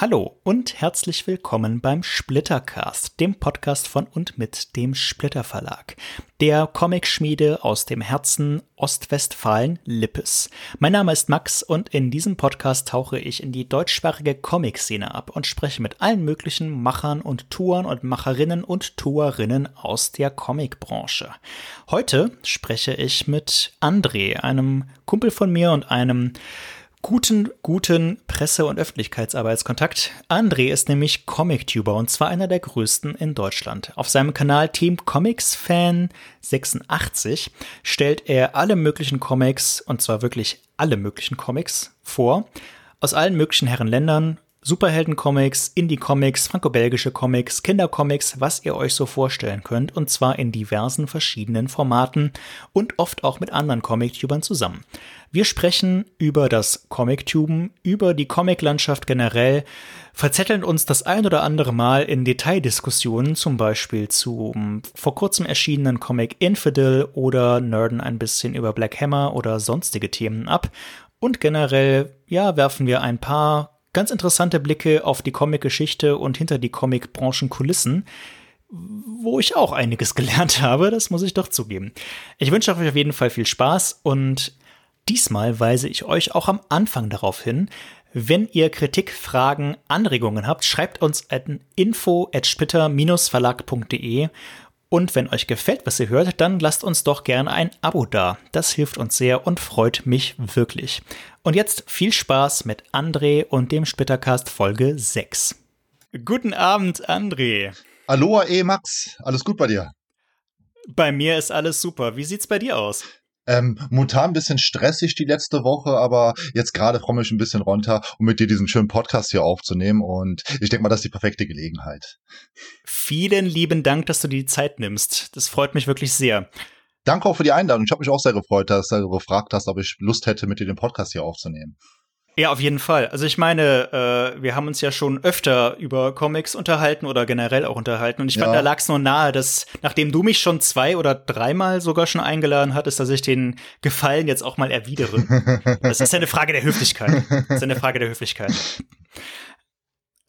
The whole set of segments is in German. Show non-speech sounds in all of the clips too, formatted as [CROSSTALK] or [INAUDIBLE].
Hallo und herzlich willkommen beim Splittercast, dem Podcast von und mit dem Splitter Verlag, der Comicschmiede aus dem Herzen Ostwestfalen-Lippes. Mein Name ist Max und in diesem Podcast tauche ich in die deutschsprachige Comic-Szene ab und spreche mit allen möglichen Machern und Touren und Macherinnen und Touerinnen aus der Comicbranche. Heute spreche ich mit André, einem Kumpel von mir und einem guten, guten Presse- und Öffentlichkeitsarbeitskontakt. André ist nämlich Comictuber und zwar einer der größten in Deutschland. Auf seinem Kanal Team Comics Fan 86 stellt er alle möglichen Comics, und zwar wirklich alle möglichen Comics vor, aus allen möglichen Herrenländern, Superhelden-Comics, Indie-Comics, franco-belgische Comics, Kindercomics, was ihr euch so vorstellen könnt, und zwar in diversen verschiedenen Formaten und oft auch mit anderen Comic-Tubern zusammen. Wir sprechen über das Comic-Tuben, über die Comic-Landschaft generell, verzetteln uns das ein oder andere Mal in Detaildiskussionen, zum Beispiel zum vor kurzem erschienenen Comic Infidel oder nerden ein bisschen über Black Hammer oder sonstige Themen ab. Und generell, ja, werfen wir ein paar ganz interessante Blicke auf die Comic-Geschichte und hinter die Comic-Branchen-Kulissen, wo ich auch einiges [LAUGHS] gelernt habe, das muss ich doch zugeben. Ich wünsche euch auf jeden Fall viel Spaß und diesmal weise ich euch auch am Anfang darauf hin, wenn ihr Kritik, Fragen, Anregungen habt, schreibt uns an info at splitter-verlag.de und wenn euch gefällt, was ihr hört, dann lasst uns doch gerne ein Abo da. Das hilft uns sehr und freut mich wirklich. Und jetzt viel Spaß mit André und dem Splittercast Folge 6. Guten Abend, André. Aloha, eh Max. Alles gut bei dir? Bei mir ist alles super. Wie sieht's bei dir aus? Ähm, momentan ein bisschen stressig die letzte Woche, aber jetzt gerade freue ich ein bisschen runter, um mit dir diesen schönen Podcast hier aufzunehmen. Und ich denke mal, das ist die perfekte Gelegenheit. Vielen lieben Dank, dass du dir die Zeit nimmst. Das freut mich wirklich sehr. Danke auch für die Einladung. Ich habe mich auch sehr gefreut, dass du gefragt hast, ob ich Lust hätte, mit dir den Podcast hier aufzunehmen. Ja, auf jeden Fall. Also ich meine, äh, wir haben uns ja schon öfter über Comics unterhalten oder generell auch unterhalten. Und ich ja. fand, da lag es nur nahe, dass nachdem du mich schon zwei oder dreimal sogar schon eingeladen hattest, dass ich den Gefallen jetzt auch mal erwidere. [LAUGHS] das ist ja eine Frage der Höflichkeit. Das ist eine Frage der Höflichkeit.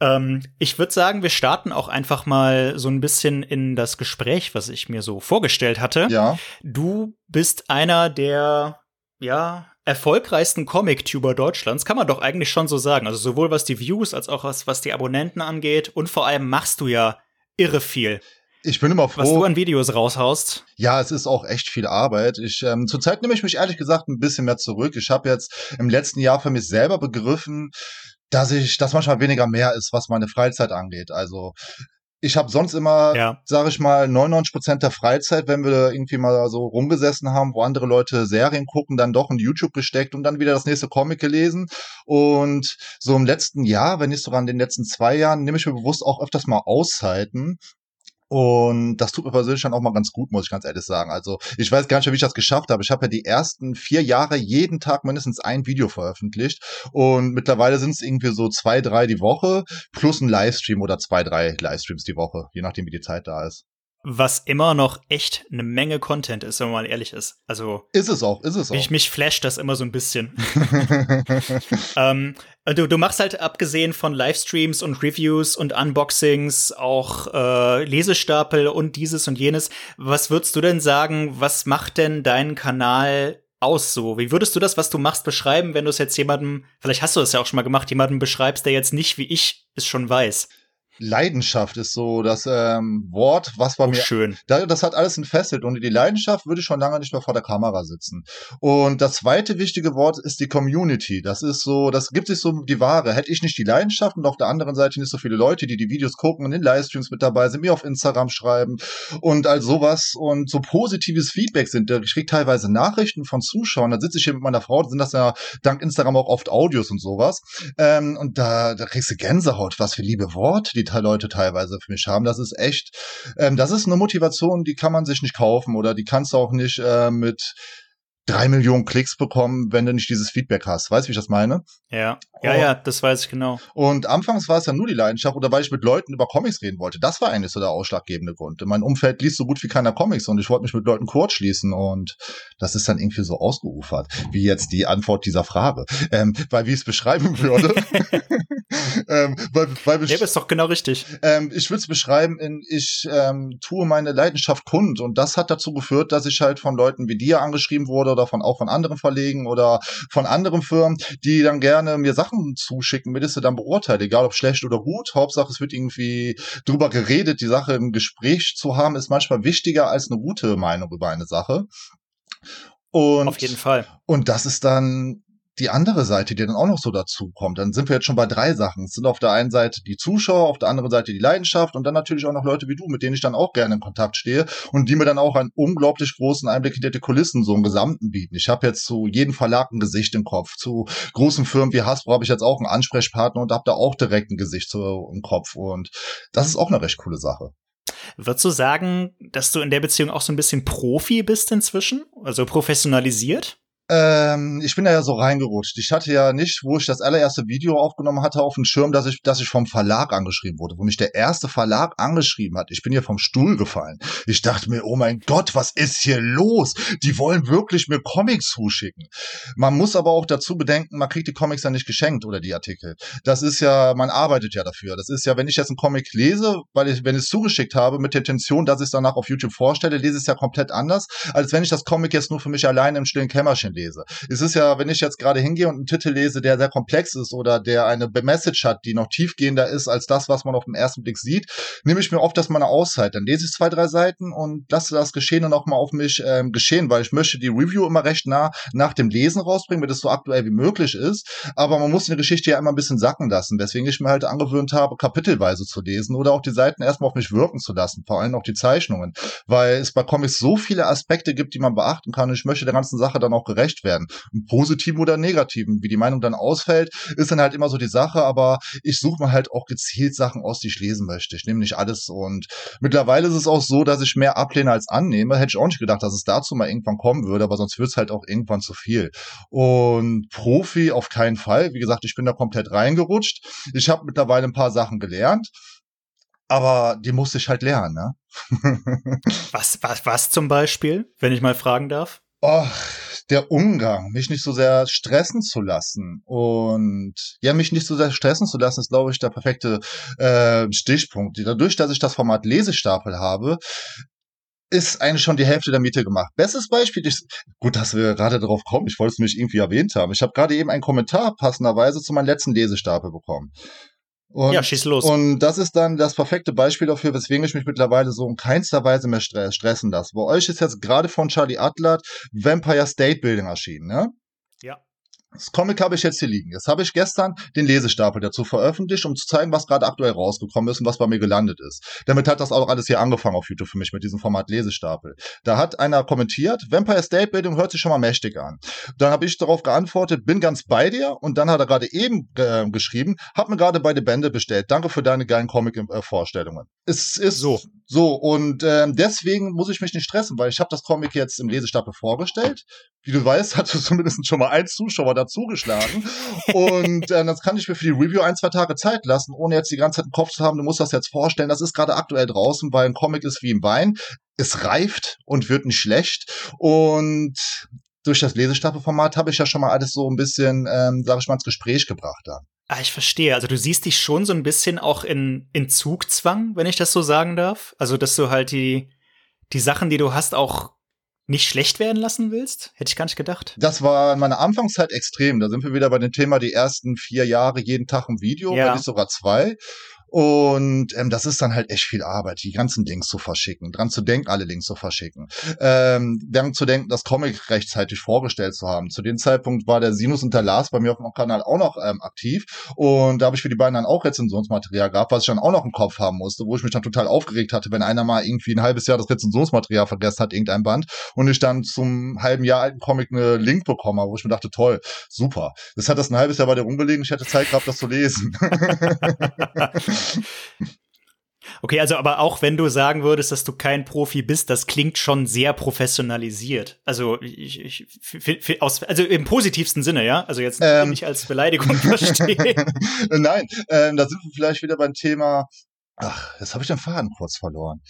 Ähm, ich würde sagen, wir starten auch einfach mal so ein bisschen in das Gespräch, was ich mir so vorgestellt hatte. Ja. Du bist einer der, ja, erfolgreichsten Comic-Tuber Deutschlands, kann man doch eigentlich schon so sagen. Also sowohl was die Views als auch was, was die Abonnenten angeht. Und vor allem machst du ja irre viel. Ich bin immer froh. Was du an Videos raushaust. Ja, es ist auch echt viel Arbeit. Ich, ähm, zurzeit nehme ich mich ehrlich gesagt ein bisschen mehr zurück. Ich habe jetzt im letzten Jahr für mich selber begriffen, dass ich, dass manchmal weniger mehr ist, was meine Freizeit angeht. Also ich habe sonst immer, ja. sage ich mal, 99 Prozent der Freizeit, wenn wir irgendwie mal so rumgesessen haben, wo andere Leute Serien gucken, dann doch in YouTube gesteckt und dann wieder das nächste Comic gelesen. Und so im letzten Jahr, wenn nicht sogar in den letzten zwei Jahren, nehme ich mir bewusst auch öfters mal Auszeiten und das tut mir persönlich dann auch mal ganz gut, muss ich ganz ehrlich sagen. Also ich weiß gar nicht, wie ich das geschafft habe. Ich habe ja die ersten vier Jahre jeden Tag mindestens ein Video veröffentlicht. Und mittlerweile sind es irgendwie so zwei, drei die Woche plus ein Livestream oder zwei, drei Livestreams die Woche, je nachdem, wie die Zeit da ist. Was immer noch echt eine Menge Content ist, wenn man mal ehrlich ist. Also. Ist es auch, ist es auch. Mich, mich flasht das immer so ein bisschen. [LAUGHS] [LAUGHS] ähm, du, du machst halt abgesehen von Livestreams und Reviews und Unboxings auch äh, Lesestapel und dieses und jenes. Was würdest du denn sagen, was macht denn deinen Kanal aus so? Wie würdest du das, was du machst, beschreiben, wenn du es jetzt jemandem, vielleicht hast du es ja auch schon mal gemacht, jemandem beschreibst, der jetzt nicht wie ich es schon weiß? Leidenschaft ist so das ähm, Wort, was bei oh, mir. Schön. Da, das hat alles entfesselt. Und die Leidenschaft würde ich schon lange nicht mehr vor der Kamera sitzen. Und das zweite wichtige Wort ist die Community. Das ist so, das gibt sich so die Ware. Hätte ich nicht die Leidenschaft und auf der anderen Seite nicht so viele Leute, die die Videos gucken und in Livestreams mit dabei sind, mir auf Instagram schreiben und all sowas und so positives Feedback sind. Ich kriege teilweise Nachrichten von Zuschauern. Da sitze ich hier mit meiner Frau, sind das ja dank Instagram auch oft Audios und sowas. Ähm, und da, da kriegst du Gänsehaut. Was für liebe Worte, die Leute teilweise für mich haben. Das ist echt, ähm, das ist eine Motivation, die kann man sich nicht kaufen oder die kannst du auch nicht äh, mit drei Millionen Klicks bekommen, wenn du nicht dieses Feedback hast. Weißt du, wie ich das meine? Ja, ja, ja, das weiß ich genau. Und anfangs war es ja nur die Leidenschaft oder weil ich mit Leuten über Comics reden wollte. Das war eigentlich so der ausschlaggebende Grund. In meinem Umfeld liest so gut wie keiner Comics und ich wollte mich mit Leuten kurz schließen und das ist dann irgendwie so ausgeufert, wie jetzt die Antwort dieser Frage. Ähm, weil wie ich es beschreiben würde. [LAUGHS] [LAUGHS] ähm, weil, weil ja, ist doch genau richtig. Ähm, ich würde es beschreiben, in, ich ähm, tue meine Leidenschaft kund und das hat dazu geführt, dass ich halt von Leuten wie dir angeschrieben wurde oder von auch von anderen Verlegen oder von anderen Firmen, die dann gerne mir Sachen zuschicken, mit sie dann beurteilt, egal ob schlecht oder gut. Hauptsache es wird irgendwie drüber geredet. Die Sache im Gespräch zu haben ist manchmal wichtiger als eine gute Meinung über eine Sache. Und, Auf jeden Fall. Und das ist dann die andere Seite, die dann auch noch so dazu kommt. Dann sind wir jetzt schon bei drei Sachen. Es sind auf der einen Seite die Zuschauer, auf der anderen Seite die Leidenschaft und dann natürlich auch noch Leute wie du, mit denen ich dann auch gerne in Kontakt stehe und die mir dann auch einen unglaublich großen Einblick hinter die Kulissen so im Gesamten bieten. Ich habe jetzt zu jedem Verlag ein Gesicht im Kopf. Zu großen Firmen wie Hasbro habe ich jetzt auch einen Ansprechpartner und habe da auch direkt ein Gesicht so im Kopf und das ist auch eine recht coole Sache. Würdest du sagen, dass du in der Beziehung auch so ein bisschen Profi bist inzwischen? Also professionalisiert? Ähm, ich bin da ja so reingerutscht. Ich hatte ja nicht, wo ich das allererste Video aufgenommen hatte, auf dem Schirm, dass ich, dass ich vom Verlag angeschrieben wurde, wo mich der erste Verlag angeschrieben hat. Ich bin hier vom Stuhl gefallen. Ich dachte mir, oh mein Gott, was ist hier los? Die wollen wirklich mir Comics zuschicken. Man muss aber auch dazu bedenken, man kriegt die Comics ja nicht geschenkt oder die Artikel. Das ist ja, man arbeitet ja dafür. Das ist ja, wenn ich jetzt einen Comic lese, weil ich, wenn ich es zugeschickt habe, mit der Intention, dass ich es danach auf YouTube vorstelle, lese ich es ja komplett anders, als wenn ich das Comic jetzt nur für mich alleine im stillen Kämmerchen lese lese. Es ist ja, wenn ich jetzt gerade hingehe und einen Titel lese, der sehr komplex ist oder der eine Message hat, die noch tiefgehender ist als das, was man auf den ersten Blick sieht, nehme ich mir oft das meine Auszeit. Dann lese ich zwei, drei Seiten und lasse das Geschehen dann auch mal auf mich ähm, geschehen, weil ich möchte die Review immer recht nah nach dem Lesen rausbringen, damit es so aktuell wie möglich ist. Aber man muss eine Geschichte ja immer ein bisschen sacken lassen, weswegen ich mir halt angewöhnt habe, kapitelweise zu lesen oder auch die Seiten erstmal auf mich wirken zu lassen, vor allem auch die Zeichnungen, weil es bei Comics so viele Aspekte gibt, die man beachten kann ich möchte der ganzen Sache dann auch gerecht gerecht werden. Im Positiven oder Negativen. Wie die Meinung dann ausfällt, ist dann halt immer so die Sache, aber ich suche mir halt auch gezielt Sachen aus, die ich lesen möchte. Ich nehme nicht alles und mittlerweile ist es auch so, dass ich mehr ablehne als annehme. Hätte ich auch nicht gedacht, dass es dazu mal irgendwann kommen würde, aber sonst wird es halt auch irgendwann zu viel. Und Profi auf keinen Fall. Wie gesagt, ich bin da komplett reingerutscht. Ich habe mittlerweile ein paar Sachen gelernt aber die musste ich halt lernen, ne? [LAUGHS] was, was, was zum Beispiel, wenn ich mal fragen darf? Oh, der Umgang, mich nicht so sehr stressen zu lassen. Und ja, mich nicht so sehr stressen zu lassen, ist, glaube ich, der perfekte äh, Stichpunkt. Dadurch, dass ich das Format Lesestapel habe, ist eigentlich schon die Hälfte der Miete gemacht. Bestes Beispiel ist, gut, dass wir gerade darauf kommen, ich wollte es nicht irgendwie erwähnt haben. Ich habe gerade eben einen Kommentar passenderweise zu meinem letzten Lesestapel bekommen. Und, ja, schieß los. Und das ist dann das perfekte Beispiel dafür, weswegen ich mich mittlerweile so in keinster Weise mehr stressen lasse. Bei euch ist jetzt gerade von Charlie Adler Vampire State Building erschienen, ne? Ja. Das Comic habe ich jetzt hier liegen. Jetzt habe ich gestern den Lesestapel dazu veröffentlicht, um zu zeigen, was gerade aktuell rausgekommen ist und was bei mir gelandet ist. Damit hat das auch alles hier angefangen auf YouTube für mich mit diesem Format Lesestapel. Da hat einer kommentiert, Vampire State Building hört sich schon mal mächtig an. Dann habe ich darauf geantwortet, bin ganz bei dir und dann hat er gerade eben äh, geschrieben, hab mir gerade beide Bände bestellt. Danke für deine geilen Comic-Vorstellungen. Äh, es ist so. So, und äh, deswegen muss ich mich nicht stressen, weil ich habe das Comic jetzt im Lesestapel vorgestellt. Wie du weißt, [LAUGHS] hat es zumindest schon mal ein Zuschauer dazugeschlagen. [LAUGHS] und äh, das kann ich mir für die Review ein, zwei Tage Zeit lassen, ohne jetzt die ganze Zeit im Kopf zu haben, du musst das jetzt vorstellen. Das ist gerade aktuell draußen, weil ein Comic ist wie ein Wein. Es reift und wird nicht schlecht. Und durch das Lesestapelformat habe ich ja schon mal alles so ein bisschen, ähm, sag ich mal, ins Gespräch gebracht dann. Ah, ich verstehe. Also du siehst dich schon so ein bisschen auch in, in Zugzwang, wenn ich das so sagen darf. Also, dass du halt die, die Sachen, die du hast, auch nicht schlecht werden lassen willst? Hätte ich gar nicht gedacht. Das war in meiner Anfangszeit extrem. Da sind wir wieder bei dem Thema die ersten vier Jahre jeden Tag ein Video, ja. nicht sogar zwei. Und ähm, das ist dann halt echt viel Arbeit, die ganzen Links zu verschicken, dran zu denken, alle Links zu verschicken. Ähm, dann zu denken, das Comic rechtzeitig vorgestellt zu haben. Zu dem Zeitpunkt war der Sinus und der Lars bei mir auf dem Kanal auch noch ähm, aktiv. Und da habe ich für die beiden dann auch Rezensionsmaterial gehabt, was ich dann auch noch im Kopf haben musste, wo ich mich dann total aufgeregt hatte, wenn einer mal irgendwie ein halbes Jahr das Rezensionsmaterial vergessen hat, irgendein Band, und ich dann zum halben Jahr alten Comic eine Link bekommen habe, wo ich mir dachte, toll, super. Das hat das ein halbes Jahr bei der rumgelegen, ich hätte Zeit gehabt, das zu lesen. [LAUGHS] [LAUGHS] [LAUGHS] Okay, also aber auch wenn du sagen würdest, dass du kein Profi bist, das klingt schon sehr professionalisiert. Also ich, ich aus, also im positivsten Sinne, ja. Also jetzt ähm, nicht als Beleidigung [LAUGHS] verstehen. [LAUGHS] Nein, ähm, da sind wir vielleicht wieder beim Thema. Ach, jetzt habe ich den Faden kurz verloren.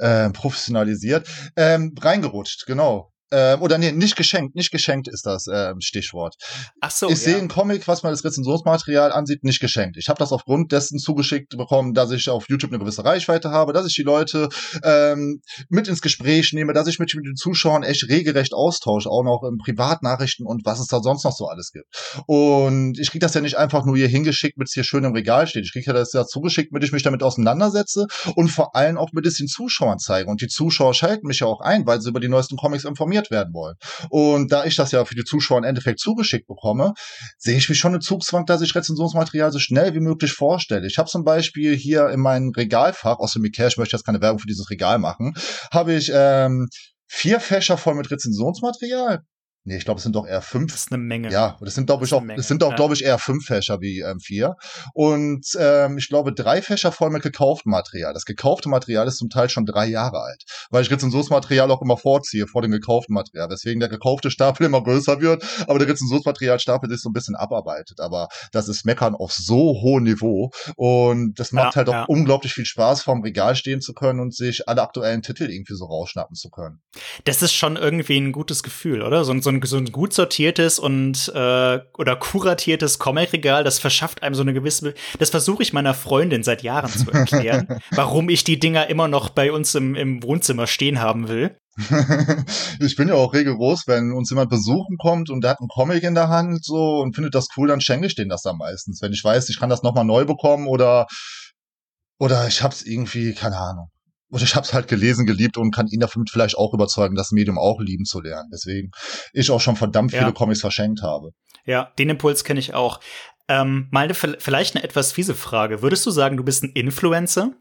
Ähm, professionalisiert, ähm, reingerutscht, genau. Ähm, oder nee, nicht geschenkt, nicht geschenkt ist das ähm, Stichwort. Ach so. Ich ja. sehe einen Comic, was man das Rezensionsmaterial ansieht, nicht geschenkt. Ich habe das aufgrund dessen zugeschickt bekommen, dass ich auf YouTube eine gewisse Reichweite habe, dass ich die Leute ähm, mit ins Gespräch nehme, dass ich mich mit den Zuschauern echt regelrecht austausche, auch noch in Privatnachrichten und was es da sonst noch so alles gibt. Und ich kriege das ja nicht einfach nur hier hingeschickt, mit es hier schön im Regal steht. Ich kriege ja das ja zugeschickt, mit ich mich damit auseinandersetze und vor allem auch mit es den Zuschauern zeige. Und die Zuschauer schalten mich ja auch ein, weil sie über die neuesten Comics informiert werden wollen. Und da ich das ja für die Zuschauer im Endeffekt zugeschickt bekomme, sehe ich mich schon im Zugzwang, dass ich Rezensionsmaterial so schnell wie möglich vorstelle. Ich habe zum Beispiel hier in meinem Regalfach, aus dem Ikea, ich möchte jetzt keine Werbung für dieses Regal machen, habe ich ähm, vier Fächer voll mit Rezensionsmaterial. Nee, ich glaube, es sind doch eher fünf. Das ist eine Menge. Ja, das sind glaube ich auch, es sind doch ja. glaube ich eher fünf Fächer wie ähm, vier. Und ähm, ich glaube drei Fächer voll mit gekauftem Material. Das gekaufte Material ist zum Teil schon drei Jahre alt, weil ich Rezensionsmaterial auch immer vorziehe vor dem gekauften Material. Deswegen der gekaufte Stapel immer größer wird, aber der Rezensionsmaterialstapel sich so ein bisschen abarbeitet. Aber das ist Meckern auf so hohem Niveau und das macht Ja, halt auch ja. unglaublich viel Spaß, vorm Regal stehen zu können und sich alle aktuellen Titel irgendwie so rausschnappen zu können. Das ist schon irgendwie ein gutes Gefühl, oder? So so ein, so ein gut sortiertes und äh, oder kuratiertes Comicregal, das verschafft einem so eine gewisse. Das versuche ich meiner Freundin seit Jahren zu erklären, [LAUGHS] warum ich die Dinger immer noch bei uns im, im Wohnzimmer stehen haben will. [LAUGHS] ich bin ja auch rigoros, wenn uns jemand besuchen kommt und der hat einen Comic in der Hand so und findet das cool, dann schenke ich den das dann meistens. Wenn ich weiß, ich kann das nochmal neu bekommen oder oder ich hab's irgendwie, keine Ahnung. Oder ich hab's halt gelesen, geliebt und kann ihn damit vielleicht auch überzeugen, das Medium auch lieben zu lernen. Deswegen ich auch schon verdammt Ja. viele Comics verschenkt habe. Ja, den Impuls kenne ich auch. Ähm, mal eine, vielleicht eine etwas fiese Frage. Würdest du sagen, du bist ein Influencer?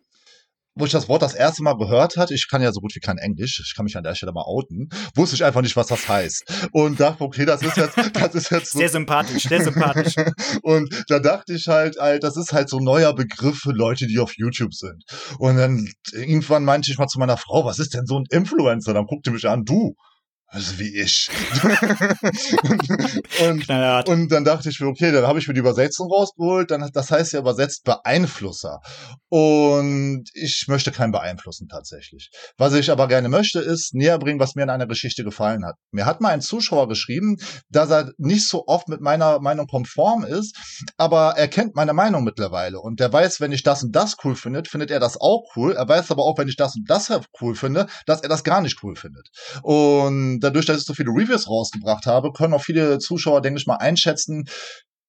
Wo ich das Wort das erste Mal gehört hatte, ich kann ja so gut wie kein Englisch, ich kann mich an der Stelle mal outen, wusste ich einfach nicht, was das heißt. Und dachte, okay, das ist jetzt, [LAUGHS] das ist jetzt so Sehr sympathisch, sehr sympathisch. [LAUGHS] und da dachte ich halt, halt, das ist halt so ein neuer Begriff für Leute, die auf YouTube sind. Und dann irgendwann meinte ich mal zu meiner Frau, was ist denn so ein Influencer? Dann guckte mich an, du. Also wie ich. [LAUGHS] und, und dann dachte ich mir, okay, dann habe ich mir die Übersetzung rausgeholt. Dann, das heißt ja übersetzt Beeinflusser. Und ich möchte keinen beeinflussen tatsächlich. Was ich aber gerne möchte, ist näher bringen, was mir in einer Geschichte gefallen hat. Mir hat mal ein Zuschauer geschrieben, dass er nicht so oft mit meiner Meinung konform ist, aber er kennt meine Meinung mittlerweile. Und der weiß, wenn ich das und das cool finde, findet er das auch cool. Er weiß aber auch, wenn ich das und das cool finde, dass er das gar nicht cool findet. Und dadurch, dass ich so viele Reviews rausgebracht habe, können auch viele Zuschauer, denke ich mal, einschätzen,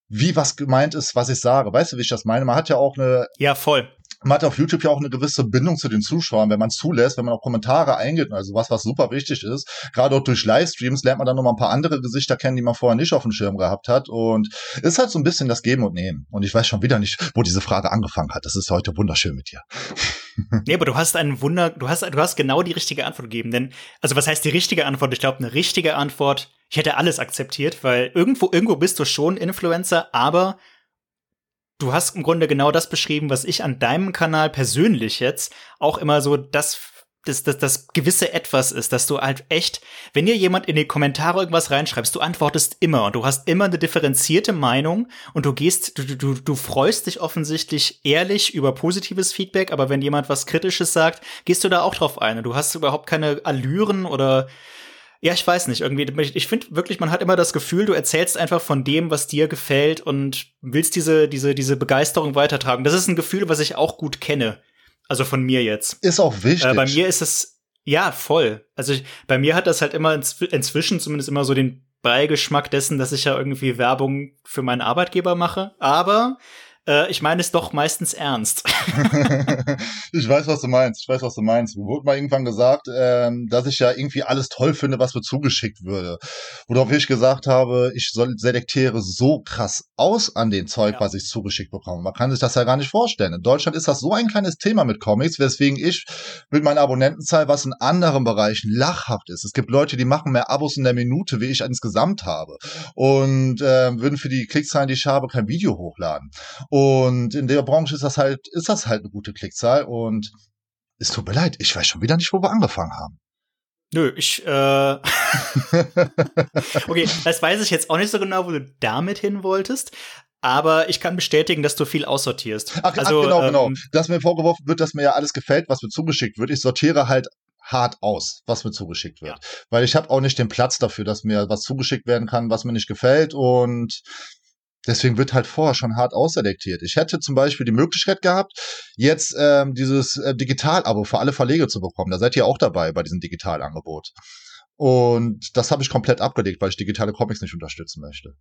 wie was gemeint ist, was ich sage. Weißt du, wie ich das meine? Man hat ja auch eine Ja, voll. Man hat auf YouTube ja auch eine gewisse Bindung zu den Zuschauern, wenn man zulässt, wenn man auch Kommentare eingeht, also was, was super wichtig ist. Gerade auch durch Livestreams lernt man dann nochmal ein paar andere Gesichter kennen, die man vorher nicht auf dem Schirm gehabt hat. Und ist halt so ein bisschen das Geben und Nehmen. Und ich weiß schon wieder nicht, wo diese Frage angefangen hat. Das ist heute wunderschön mit dir. [LAUGHS] Nee, aber du hast einen Wunder, du hast, du hast genau die richtige Antwort gegeben. Denn, also was heißt die richtige Antwort? Ich glaube, eine richtige Antwort, ich hätte alles akzeptiert, weil irgendwo, irgendwo bist du schon Influencer, aber du hast im Grunde genau das beschrieben, was ich an deinem Kanal persönlich jetzt auch immer so das das, das, das gewisse Etwas ist, dass du halt echt, wenn dir jemand in die Kommentare irgendwas reinschreibst, du antwortest immer und du hast immer eine differenzierte Meinung und du gehst, du, du, du freust dich offensichtlich ehrlich über positives Feedback, aber wenn jemand was Kritisches sagt, gehst du da auch drauf ein und du hast überhaupt keine Allüren oder ja, ich weiß nicht, irgendwie, ich finde wirklich, man hat immer das Gefühl, du erzählst einfach von dem, was dir gefällt und willst diese, diese, diese Begeisterung weitertragen. Das ist ein Gefühl, was ich auch gut kenne. Also von mir jetzt. Ist auch wichtig. Äh, bei mir ist es, ja, voll. Also ich, bei mir hat das halt immer inzw inzwischen zumindest immer so den Beigeschmack dessen, dass ich ja irgendwie Werbung für meinen Arbeitgeber mache. Aber äh, ich meine es doch meistens ernst. [LAUGHS] ich weiß, was du meinst. Ich weiß, was du meinst. Mir wurde mal irgendwann gesagt, ähm, dass ich ja irgendwie alles toll finde, was mir zugeschickt würde. Worauf ich gesagt habe, ich selektiere so krass aus an den Zeug, Ja. was ich zugeschickt bekomme. Man kann sich das ja gar nicht vorstellen. In Deutschland ist das so ein kleines Thema mit Comics, weswegen ich mit meiner Abonnentenzahl, was in anderen Bereichen lachhaft ist. Es gibt Leute, die machen mehr Abos in der Minute, wie ich insgesamt habe. Und äh, würden für die Klickzahlen, die ich habe, kein Video hochladen. Und in der Branche ist das halt, ist das halt eine gute Klickzahl. Und es tut mir leid, ich weiß schon wieder nicht, wo wir angefangen haben. Nö, ich, äh. [LAUGHS] okay, das weiß ich jetzt auch nicht so genau, wo du damit hin wolltest. Aber ich kann bestätigen, dass du viel aussortierst. Ach, also, ach genau, ähm, genau. Dass mir vorgeworfen wird, dass mir ja alles gefällt, was mir zugeschickt wird. Ich sortiere halt hart aus, was mir zugeschickt wird. Ja. Weil ich habe auch nicht den Platz dafür, dass mir was zugeschickt werden kann, was mir nicht gefällt. Und Deswegen wird halt vorher schon hart ausselektiert. Ich hätte zum Beispiel die Möglichkeit gehabt, jetzt ähm, dieses äh, Digital-Abo für alle Verlege zu bekommen. Da seid ihr auch dabei bei diesem Digitalangebot. Und das habe ich komplett abgelegt, weil ich digitale Comics nicht unterstützen möchte.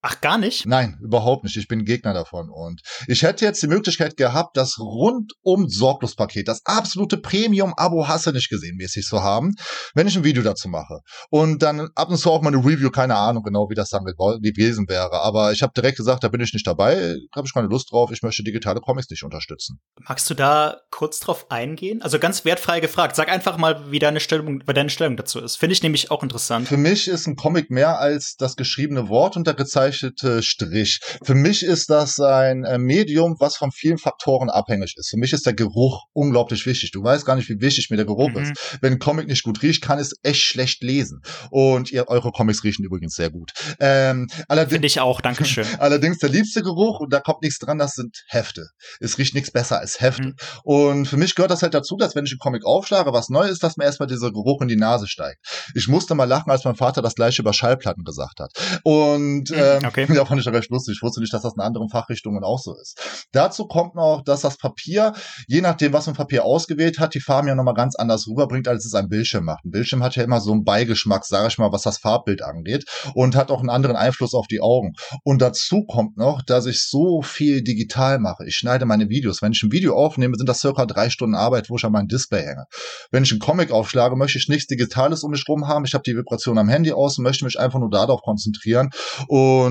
Ach, gar nicht? Nein, überhaupt nicht. Ich bin Gegner davon. Und ich hätte jetzt die Möglichkeit gehabt, das rundum Sorglos-Paket, das absolute Premium-Abo hasse nicht gesehen mäßig zu haben, wenn ich ein Video dazu mache. Und dann ab und zu auch mal eine Review, keine Ahnung genau, wie das dann gewesen wäre. Aber ich habe direkt gesagt, da bin ich nicht dabei, habe ich keine Lust drauf, ich möchte digitale Comics nicht unterstützen. Magst du da kurz drauf eingehen? Also ganz wertfrei gefragt. Sag einfach mal, wie deine Stellung, wie deine Stellung dazu ist. Finde ich nämlich auch interessant. Für mich ist ein Comic mehr als das geschriebene Wort und der gezeichnete gezeichnete Strich. Für mich ist das ein äh, Medium, was von vielen Faktoren abhängig ist. Für mich ist der Geruch unglaublich wichtig. Du weißt gar nicht, wie wichtig mir der Geruch mhm. ist. Wenn ein Comic nicht gut riecht, kann es echt schlecht lesen. Und ihr, eure Comics riechen übrigens sehr gut. Ähm, Finde ich auch, Dankeschön. [LAUGHS] allerdings der liebste Geruch, und da kommt nichts dran, das sind Hefte. Es riecht nichts besser als Hefte. Mhm. Und für mich gehört das halt dazu, dass wenn ich einen Comic aufschlage, was neu ist, dass mir erstmal dieser Geruch in die Nase steigt. Ich musste mal lachen, als mein Vater das gleiche über Schallplatten gesagt hat. Und mhm. Ähm, okay. [LAUGHS] Ja, fand ich recht lustig. Ich wusste nicht, dass das in anderen Fachrichtungen auch so ist. Dazu kommt noch, dass das Papier, je nachdem, was man Papier ausgewählt hat, die Farben ja nochmal ganz anders rüberbringt, als es ein Bildschirm macht. Ein Bildschirm hat ja immer so einen Beigeschmack, sage ich mal, was das Farbbild angeht und hat auch einen anderen Einfluss auf die Augen. Und dazu kommt noch, dass ich so viel digital mache. Ich schneide meine Videos. Wenn ich ein Video aufnehme, sind das circa drei Stunden Arbeit, wo ich an meinem Display hänge. Wenn ich einen Comic aufschlage, möchte ich nichts Digitales um mich rum haben. Ich habe die Vibration am Handy aus und möchte mich einfach nur darauf konzentrieren. Und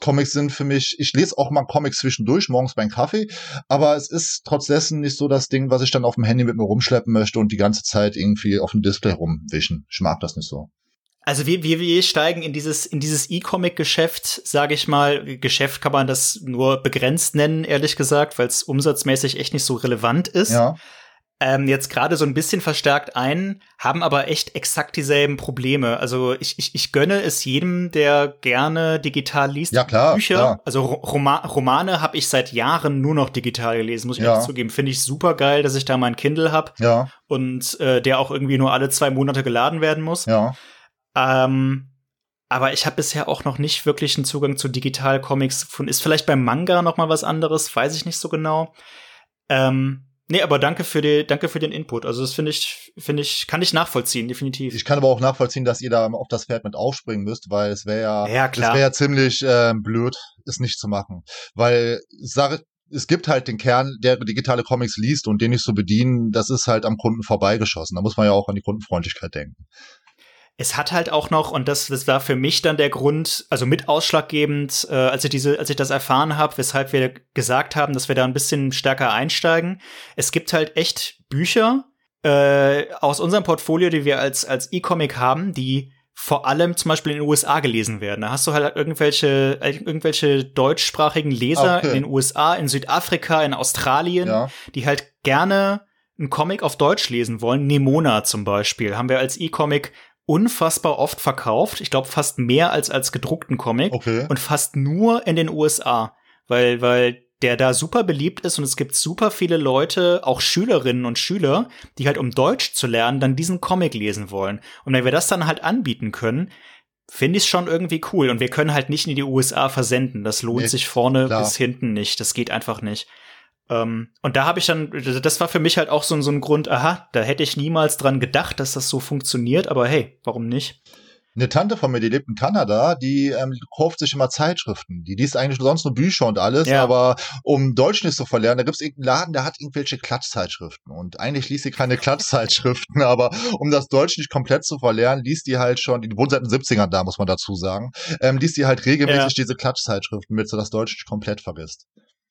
Comics sind für mich, ich lese auch mal Comics zwischendurch, morgens beim Kaffee, aber es ist trotz dessen nicht so das Ding, was ich dann auf dem Handy mit mir rumschleppen möchte und die ganze Zeit irgendwie auf dem Display rumwischen. Ich mag das nicht so. Also wir, wir, wir steigen in dieses in dieses E-Comic-Geschäft, sage ich mal. Geschäft kann man das nur begrenzt nennen, ehrlich gesagt, weil es umsatzmäßig echt nicht so relevant ist. Ja ähm, jetzt gerade so ein bisschen verstärkt ein, haben aber echt exakt dieselben Probleme. Also ich, ich, ich gönne es jedem, der gerne digital liest. Ja, klar. Bücher, klar. also Roma Romane habe ich seit Jahren nur noch digital gelesen, muss ich ja. zugeben. Finde ich super geil, dass ich da mein Kindle hab ja. und äh, der auch irgendwie nur alle zwei Monate geladen werden muss. Ja. Ähm, aber ich habe bisher auch noch nicht wirklich einen Zugang zu Digital-Comics gefunden. Ist vielleicht beim Manga noch mal was anderes, weiß ich nicht so genau. Ähm, Nee, aber danke für, die, danke für den Input. Also das finde ich, finde ich, kann ich nachvollziehen, definitiv. Ich kann aber auch nachvollziehen, dass ihr da auf das Pferd mit aufspringen müsst, weil es wäre ja, ja klar. es wäre ja ziemlich äh, blöd, es nicht zu machen. Weil sage, es gibt halt den Kern, der digitale Comics liest und den nicht zu so bedienen, das ist halt am Kunden vorbeigeschossen. Da muss man ja auch an die Kundenfreundlichkeit denken es hat halt auch noch, und das, das war für mich dann der Grund, also mit ausschlaggebend, äh, als ich diese, als ich das erfahren habe, weshalb wir gesagt haben, dass wir da ein bisschen stärker einsteigen. Es gibt halt echt Bücher äh, aus unserem Portfolio, die wir als, als E-Comic haben, die vor allem zum Beispiel in den USA gelesen werden. Da hast du halt irgendwelche, irgendwelche deutschsprachigen Leser okay. in den USA, in Südafrika, in Australien, ja. die halt gerne einen Comic auf Deutsch lesen wollen. Nemona zum Beispiel haben wir als E-Comic unfassbar oft verkauft. Ich glaube fast mehr als als gedruckten Comic okay. und fast nur in den USA, weil weil der da super beliebt ist und es gibt super viele Leute, auch Schülerinnen und Schüler, die halt um Deutsch zu lernen, dann diesen Comic lesen wollen. Und wenn wir das dann halt anbieten können, finde ich schon irgendwie cool. Und wir können halt nicht in die USA versenden. Das lohnt nee, sich vorne klar. bis hinten nicht. Das geht einfach nicht. Ähm, und da habe ich dann, das war für mich halt auch so, so ein Grund, aha, da hätte ich niemals dran gedacht, dass das so funktioniert, aber hey, warum nicht? Eine Tante von mir, die lebt in Kanada, die ähm, kauft sich immer Zeitschriften. Die liest eigentlich sonst nur Bücher und alles, ja. aber um Deutsch nicht zu verlernen, da gibt es irgendeinen Laden, der hat irgendwelche Klatschzeitschriften. Und eigentlich liest sie keine [LAUGHS] Klatschzeitschriften, aber um das Deutsch nicht komplett zu verlernen, liest die halt schon, die wohnt seit den 70ern da, muss man dazu sagen, ähm, liest die halt regelmäßig ja. diese Klatschzeitschriften, damit sie das Deutsch nicht komplett vergisst.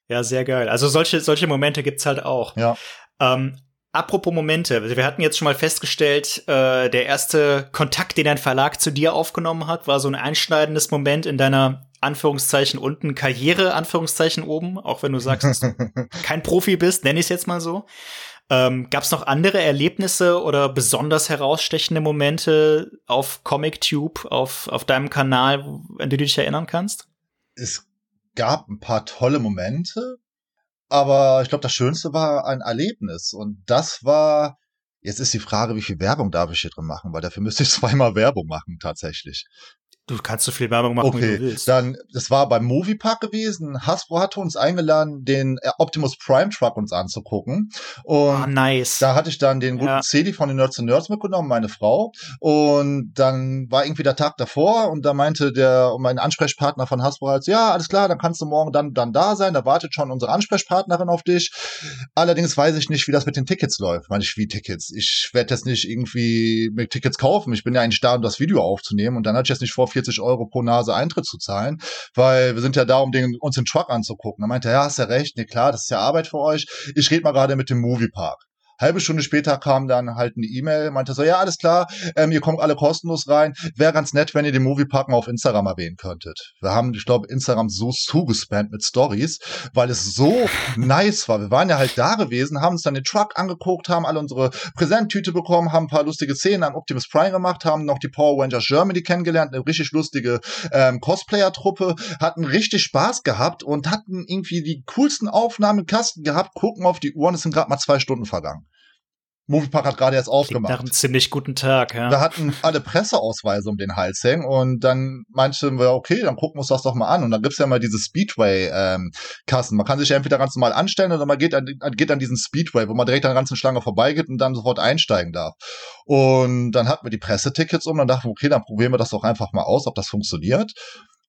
Ja, sehr geil. Also solche, solche Momente gibt's halt auch. Ja. Ähm, apropos Momente, wir hatten jetzt schon mal festgestellt, äh, der erste Kontakt, den dein Verlag zu dir aufgenommen hat, war so ein einschneidendes Moment in deiner Anführungszeichen unten Karriere, Anführungszeichen oben, auch wenn du sagst, dass du [LAUGHS] kein Profi bist, nenne ich es jetzt mal so. Ähm, Gab es noch andere Erlebnisse oder besonders herausstechende Momente auf ComicTube, auf, auf deinem Kanal, an die du dich erinnern kannst? Es gab ein paar tolle Momente, aber ich glaube, das Schönste war ein Erlebnis. Und das war Jetzt ist die Frage, wie viel Werbung darf ich hier drin machen, weil dafür müsste ich [LAUGHS] zweimal Werbung machen, tatsächlich. Du kannst so viel Werbung machen, okay, wie du willst. Dann, das war beim Moviepark gewesen. Hasbro hatte uns eingeladen, den äh, Optimus Prime Truck uns anzugucken. Und oh, nice. da hatte ich dann den guten ja. Cedi von den Nerds and Nerds mitgenommen, meine Frau. Und dann war irgendwie der Tag davor und da meinte der, mein Ansprechpartner von Hasbro halt, ja, alles klar, dann kannst du morgen dann, dann da sein. Da wartet schon unsere Ansprechpartnerin auf dich. Allerdings weiß ich nicht, wie das mit den Tickets läuft. Meine ich, wie Tickets? Ich werde jetzt nicht irgendwie mit Tickets kaufen. Ich bin ja eigentlich da, um das Video aufzunehmen. Und dann hatte ich jetzt nicht vor, 40 Euro pro Nase Eintritt zu zahlen, weil wir sind ja da, um den, uns den Truck anzugucken. Da meinte er, ja, hast ja recht, nee, klar, das ist ja Arbeit für euch. Ich rede mal gerade mit dem Moviepark. Halbe Stunde später kam dann halt eine E-Mail, meinte so, ja, alles klar, ähm, ihr kommt alle kostenlos rein. Wäre ganz nett, wenn ihr den Moviepark mal auf Instagram erwähnen könntet. Wir haben, ich glaube, Instagram so zugespammt mit Stories, weil es so nice war. Wir waren ja halt da gewesen, haben uns dann den Truck angeguckt, haben alle unsere Präsenttüte bekommen, haben ein paar lustige Szenen an Optimus Prime gemacht, haben noch die Power Rangers Germany kennengelernt, eine richtig lustige ähm, Cosplayer-Truppe, hatten richtig Spaß gehabt und hatten irgendwie die coolsten Aufnahmen im Kasten gehabt, gucken auf die Uhren, es sind gerade mal zwei Stunden vergangen. Moviepark hat gerade erst aufgemacht. Nach einem ziemlich guten Tag, ja. Wir hatten alle Presseausweise um den Hals hängen und dann meinten wir, okay, dann gucken wir uns das doch mal an. Und dann gibt's ja mal diese Speedway-Kassen. Ähm, man kann sich ja entweder ganz normal anstellen oder man geht an, geht an diesen Speedway, wo man direkt an der ganzen Schlange vorbeigeht und dann sofort einsteigen darf. Und dann hatten wir die Pressetickets um, dann dachten wir, okay, dann probieren wir das doch einfach mal aus, ob das funktioniert.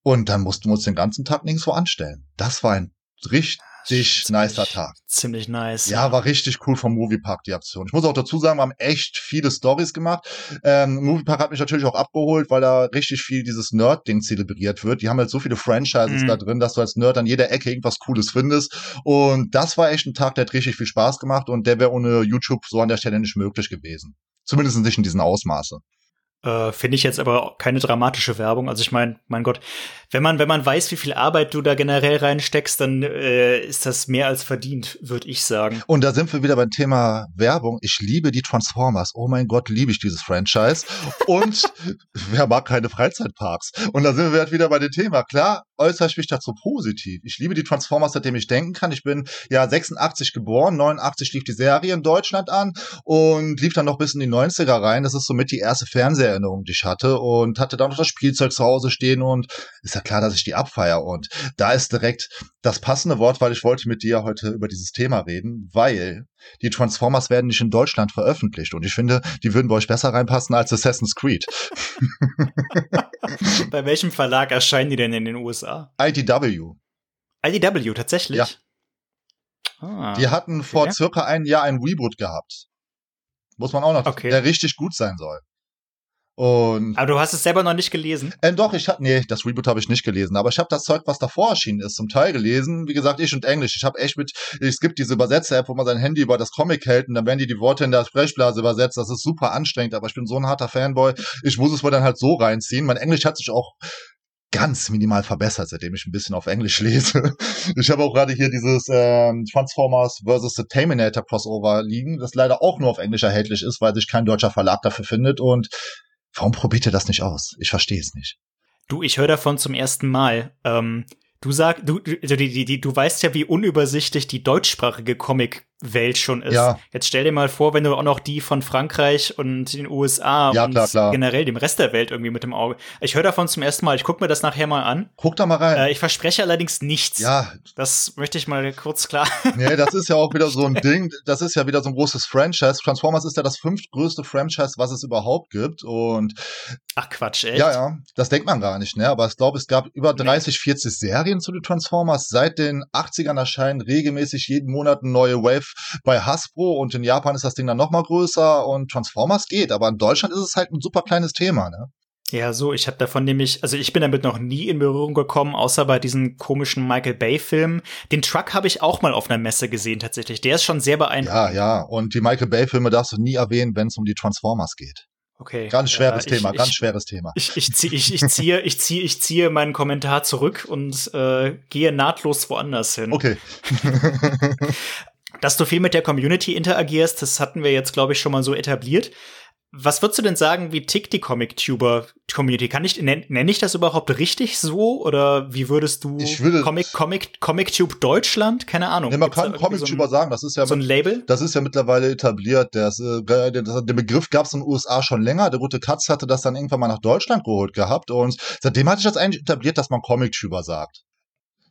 Und dann mussten wir uns den ganzen Tag nirgendwo anstellen. Das war ein richtig richtig nicer Tag. Ziemlich nice. Ja, war richtig cool vom Moviepark, die Aktion. Ich muss auch dazu sagen, wir haben echt viele Stories gemacht. Ähm, Moviepark hat mich natürlich auch abgeholt, weil da richtig viel dieses Nerd-Ding zelebriert wird. Die haben halt so viele Franchises mhm. da drin, dass du als Nerd an jeder Ecke irgendwas Cooles findest. Und das war echt ein Tag, der hat richtig viel Spaß gemacht und der wäre ohne YouTube so an der Stelle nicht möglich gewesen. Zumindest nicht in diesem Ausmaße. Äh, Finde ich jetzt aber keine dramatische Werbung. Also ich meine, mein Gott, wenn man, wenn man weiß, wie viel Arbeit du da generell reinsteckst, dann äh, ist das mehr als verdient, würde ich sagen. Und da sind wir wieder beim Thema Werbung. Ich liebe die Transformers. Oh mein Gott, liebe ich dieses Franchise. Und [LAUGHS] wer mag keine Freizeitparks? Und da sind wir halt wieder bei dem Thema. Klar, äußere ich mich dazu positiv. Ich liebe die Transformers, seitdem ich denken kann. Ich bin ja 86 geboren, 89 lief die Serie in Deutschland an und lief dann noch bis in die 90er rein. Das ist somit die erste Fernseher Erinnerung, die ich hatte und hatte da noch das Spielzeug zu Hause stehen und ist ja klar, dass ich die abfeier und da ist direkt das passende Wort, weil ich wollte mit dir heute über dieses Thema reden, weil die Transformers werden nicht in Deutschland veröffentlicht und ich finde, die würden bei euch besser reinpassen als Assassin's Creed. [LAUGHS] bei welchem Verlag erscheinen die denn in den USA? IDW. IDW, tatsächlich? Ja. Ah, die hatten vor okay. circa einem Jahr ein Reboot gehabt. Muss man auch noch, okay. der richtig gut sein soll. Und aber du hast es selber noch nicht gelesen? Äh, doch, ich habe nee, das Reboot habe ich nicht gelesen, aber ich habe das Zeug, was davor erschienen ist, zum Teil gelesen. Wie gesagt, ich und Englisch. Ich habe echt mit es gibt diese Übersetzer-App, wo man sein Handy über das Comic hält und dann werden die die Worte in der Sprechblase übersetzt. Das ist super anstrengend, aber ich bin so ein harter Fanboy. Ich muss es wohl dann halt so reinziehen. Mein Englisch hat sich auch ganz minimal verbessert, seitdem ich ein bisschen auf Englisch lese. [LAUGHS] Ich habe auch gerade hier dieses ähm, Transformers vs. The Terminator Crossover liegen, das leider auch nur auf Englisch erhältlich ist, weil sich kein deutscher Verlag dafür findet. Und warum probiert ihr das nicht aus? Ich verstehe es nicht. Du, ich höre davon zum ersten Mal. Ähm, du sag, du, also die, die, die, du weißt ja, wie unübersichtlich die deutschsprachige Comic Welt schon ist. Ja. Jetzt stell dir mal vor, wenn du auch noch die von Frankreich und den USA ja, und klar, klar. generell dem Rest der Welt irgendwie mit dem Auge. Ich höre davon zum ersten Mal. Ich gucke mir das nachher mal an. Guck da mal rein. Äh, ich verspreche allerdings nichts. Ja. Das möchte ich mal kurz klar. [LAUGHS] Nee, das ist ja auch wieder so ein [LAUGHS] Ding. Das ist ja wieder so ein großes Franchise. Transformers ist ja das fünftgrößte Franchise, was es überhaupt gibt. Und Ach Quatsch, echt? Ja, ja. Das denkt man gar nicht, ne? Aber ich glaube, es gab über 30, 40 Serien zu den Transformers. Seit den 80ern erscheinen regelmäßig jeden Monat eine neue Wave bei Hasbro und in Japan ist das Ding dann noch mal größer und Transformers geht, aber in Deutschland ist es halt ein super kleines Thema, ne? Ja, so, ich habe davon nämlich, also ich bin damit noch nie in Berührung gekommen, außer bei diesen komischen Michael Bay-Filmen. Den Truck habe ich auch mal auf einer Messe gesehen, tatsächlich. Der ist schon sehr beeindruckend. Ja, ja, und die Michael Bay-Filme darfst du nie erwähnen, wenn es um die Transformers geht. Okay. Ganz schweres äh, Thema, ich, ganz schweres Thema. Ich, ich, zieh, ich, ich, ziehe, ich, ziehe, ich ziehe meinen Kommentar zurück und äh, gehe nahtlos woanders hin. Okay. [LAUGHS] [LAUGHS] Dass du viel mit der Community interagierst, das hatten wir jetzt, glaube ich, schon mal so etabliert. Was würdest du denn sagen, wie tickt die Comic-Tuber-Community? Kann ich, nenne nenn ich das überhaupt richtig so? Oder wie würdest du ich würde, Comic, Comic, Comic-Tube Deutschland? Keine Ahnung. Nee, man kann Comic-Tuber so sagen, das ist ja so ein Label. Das ist ja mittlerweile etabliert. Das, äh, der Begriff gab es in den USA schon länger. Der gute Katz hatte das dann irgendwann mal nach Deutschland geholt gehabt und seitdem hatte ich das eigentlich etabliert, dass man Comic-Tuber sagt.